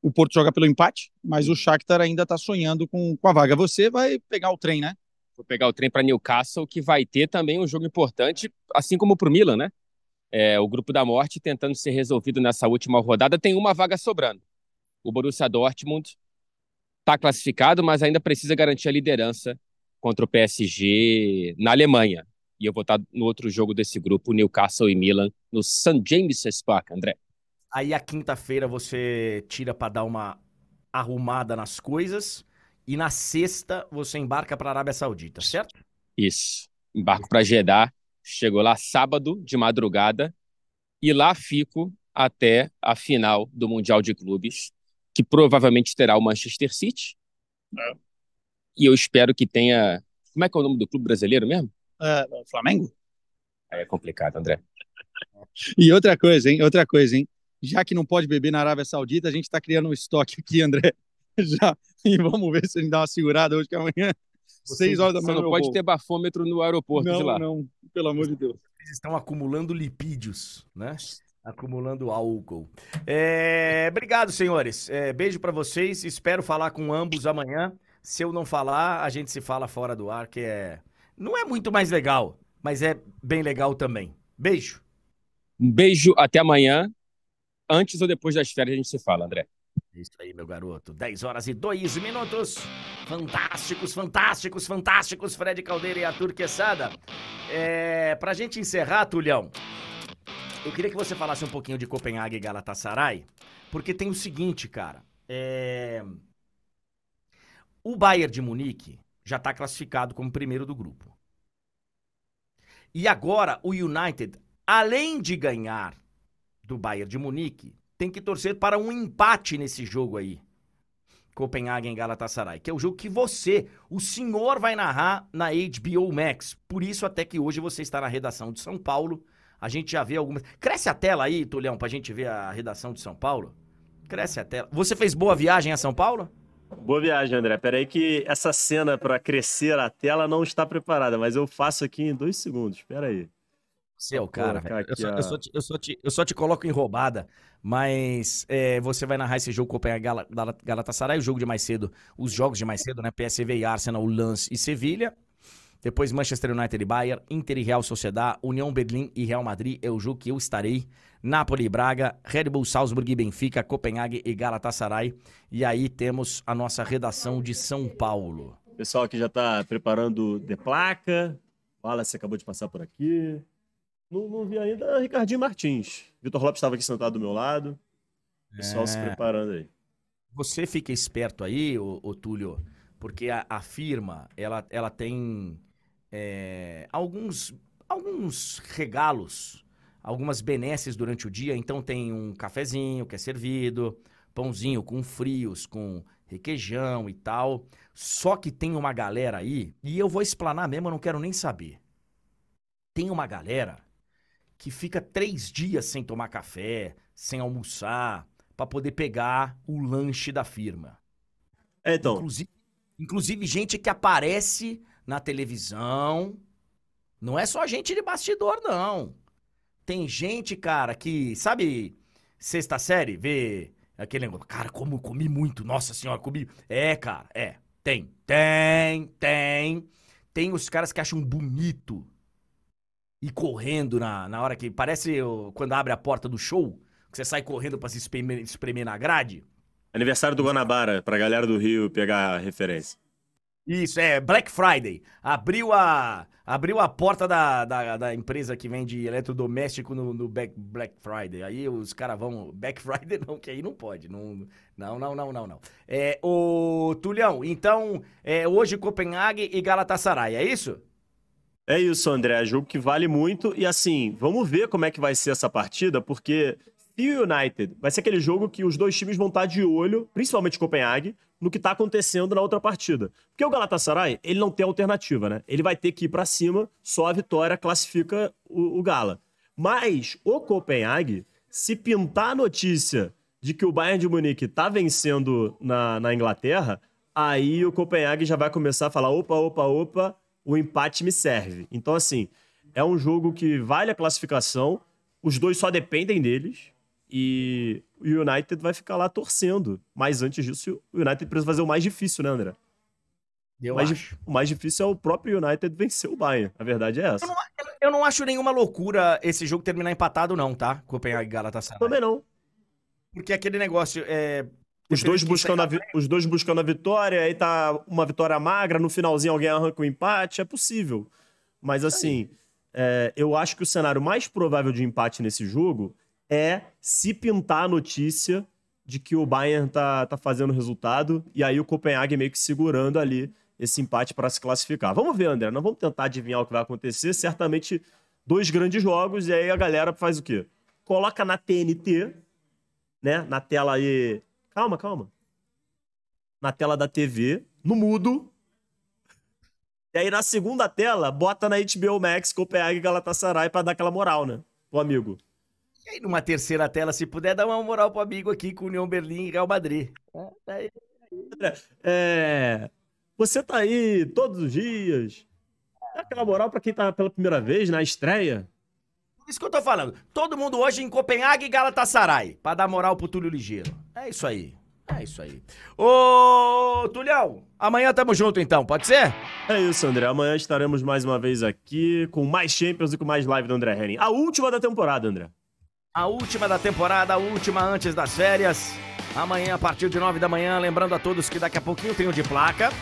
o Porto joga pelo empate, mas o Shakhtar ainda está sonhando com, com a vaga. Você vai pegar o trem, né? Vou pegar o trem para Newcastle, que vai ter também um jogo importante, assim como para o Milan, né? É, o grupo da morte tentando ser resolvido nessa última rodada tem uma vaga sobrando. O Borussia Dortmund está classificado, mas ainda precisa garantir a liderança contra o PSG na Alemanha. E eu vou estar no outro jogo desse grupo, Newcastle e Milan, no St. James's Park, André. Aí a quinta-feira você tira para dar uma arrumada nas coisas e na sexta você embarca para a Arábia Saudita, certo? Isso. Embarco para Jeddah, chego lá sábado de madrugada e lá fico até a final do Mundial de Clubes, que provavelmente terá o Manchester City. É. E eu espero que tenha. Como é que é o nome do clube brasileiro mesmo? Uh, Flamengo? Aí é complicado, André. E outra coisa, hein? Outra coisa, hein? Já que não pode beber na Arábia Saudita, a gente está criando um estoque aqui, André. Já. E vamos ver se ele dá uma segurada hoje que amanhã, seis horas da manhã. Você não pode voo. ter bafômetro no aeroporto não, de lá. Não, pelo amor de Deus. Eles estão acumulando lipídios, né? Acumulando álcool. É... Obrigado, senhores. É, beijo para vocês. Espero falar com ambos amanhã. Se eu não falar, a gente se fala fora do ar, que é não é muito mais legal, mas é bem legal também. Beijo. Um beijo, até amanhã. Antes ou depois das férias a gente se fala, André. Isso aí, meu garoto. 10 horas e 2 minutos. Fantásticos, fantásticos, fantásticos, Fred Caldeira e Arthur Quesada. É, pra gente encerrar, Tulhão, eu queria que você falasse um pouquinho de Copenhague e Galatasaray, porque tem o seguinte, cara. É... O Bayern de Munique já está classificado como primeiro do grupo. E agora o United, além de ganhar do Bayern de Munique, tem que torcer para um empate nesse jogo aí. Copenhague em Galatasaray, que é o jogo que você, o senhor, vai narrar na HBO Max. Por isso, até que hoje você está na redação de São Paulo. A gente já vê algumas. Cresce a tela aí, Tulhão, pra gente ver a redação de São Paulo. Cresce a tela. Você fez boa viagem a São Paulo? Boa viagem, André. Pera aí que essa cena para crescer a tela não está preparada, mas eu faço aqui em dois segundos. Pera aí. Você é o cara, eu só, a... eu, só te, eu, só te, eu só te coloco em roubada, mas é, você vai narrar esse jogo Copenhague Galatasaray, o jogo de mais cedo, os jogos de mais cedo, né? PSV e Arsenal, Lance e Sevilha. Depois Manchester United e Bayern, Inter e Real Sociedad, União Berlim e Real Madrid é o jogo que eu estarei. Napoli e Braga, Red Bull Salzburg e Benfica, Copenhague e Galatasaray. E aí temos a nossa redação de São Paulo. O pessoal aqui já está preparando de placa. Fala se acabou de passar por aqui. Não, não vi ainda Ricardinho Martins. Vitor Lopes estava aqui sentado do meu lado. Pessoal é... se preparando aí. Você fica esperto aí, ô, ô Túlio, porque a, a firma ela, ela tem é, alguns, alguns regalos, algumas benesses durante o dia. Então tem um cafezinho que é servido, pãozinho com frios, com requeijão e tal. Só que tem uma galera aí, e eu vou explanar mesmo, eu não quero nem saber. Tem uma galera que fica três dias sem tomar café, sem almoçar, para poder pegar o lanche da firma. É, então. Inclusive, inclusive gente que aparece na televisão. Não é só gente de bastidor, não. Tem gente, cara, que, sabe, sexta série, vê aquele negócio. Cara, como comi muito, nossa senhora, comi. É, cara, é. Tem, tem, tem. Tem os caras que acham bonito e correndo na, na hora que. Parece quando abre a porta do show, que você sai correndo pra se espremer, espremer na grade. Aniversário do Guanabara, pra galera do Rio pegar referência. Isso, é Black Friday. Abriu a, abriu a porta da, da, da empresa que vende eletrodoméstico no, no Black, Friday. Aí os caras vão. Black Friday não, que aí não pode. Não, não, não, não, não. não. É, o Tulhão, então, é, hoje Copenhague e Galatasaray, é isso? É isso, André. É jogo que vale muito. E assim, vamos ver como é que vai ser essa partida, porque se o United vai ser aquele jogo que os dois times vão estar de olho, principalmente Copenhague, no que está acontecendo na outra partida. Porque o Galatasaray, ele não tem alternativa, né? Ele vai ter que ir para cima, só a vitória classifica o, o Gala. Mas o Copenhague, se pintar a notícia de que o Bayern de Munique está vencendo na, na Inglaterra, aí o Copenhague já vai começar a falar: opa, opa, opa, o empate me serve. Então, assim, é um jogo que vale a classificação, os dois só dependem deles. E o United vai ficar lá torcendo. Mas antes disso, o United precisa fazer o mais difícil, né, André? Eu o, mais, acho. o mais difícil é o próprio United vencer o Bayern. A verdade é essa. Eu não, eu não acho nenhuma loucura esse jogo terminar empatado, não, tá? Copenhague e Galatasaray. Também não. Porque aquele negócio é. Os dois, buscando a, os dois buscando a vitória, aí tá uma vitória magra, no finalzinho alguém arranca o um empate, é possível. Mas assim, é, eu acho que o cenário mais provável de empate nesse jogo é se pintar a notícia de que o Bayern tá, tá fazendo resultado e aí o Copenhague meio que segurando ali esse empate para se classificar. Vamos ver, André, nós vamos tentar adivinhar o que vai acontecer. Certamente dois grandes jogos e aí a galera faz o quê? Coloca na TNT, né, na tela aí... Calma, calma. Na tela da TV, no mudo. E aí na segunda tela, bota na HBO Max Copenhague Galatasaray para dar aquela moral, né? O amigo. E aí, numa terceira tela, se puder, dar uma moral pro amigo aqui com União Berlim e Real Madrid. É, é, você tá aí todos os dias. Dá aquela moral pra quem tá pela primeira vez na estreia. Isso que eu tô falando. Todo mundo hoje em Copenhague e Galatasaray. Pra dar moral pro Túlio Ligeiro. É isso aí. É isso aí. Ô, Tulhão, amanhã tamo junto então, pode ser? É isso, André. Amanhã estaremos mais uma vez aqui com mais Champions e com mais live do André Henning. A última da temporada, André. A última da temporada, a última antes das férias. Amanhã, a partir de 9 da manhã, lembrando a todos que daqui a pouquinho tem o de placa.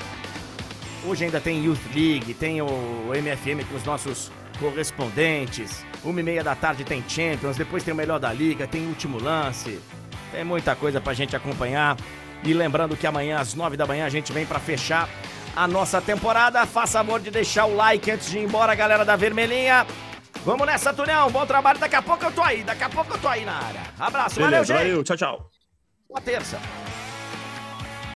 Hoje ainda tem Youth League, tem o MFM com os nossos correspondentes. Uma e meia da tarde tem Champions, depois tem o Melhor da Liga, tem Último Lance. Tem muita coisa pra gente acompanhar. E lembrando que amanhã, às 9 da manhã, a gente vem para fechar a nossa temporada. Faça amor de deixar o like antes de ir embora, galera da Vermelhinha. Vamos nessa, Tunhão. Bom trabalho. Daqui a pouco eu tô aí. Daqui a pouco eu tô aí na área. Abraço. Beleza, valeu, gente. Valeu. Tchau, tchau. Boa terça.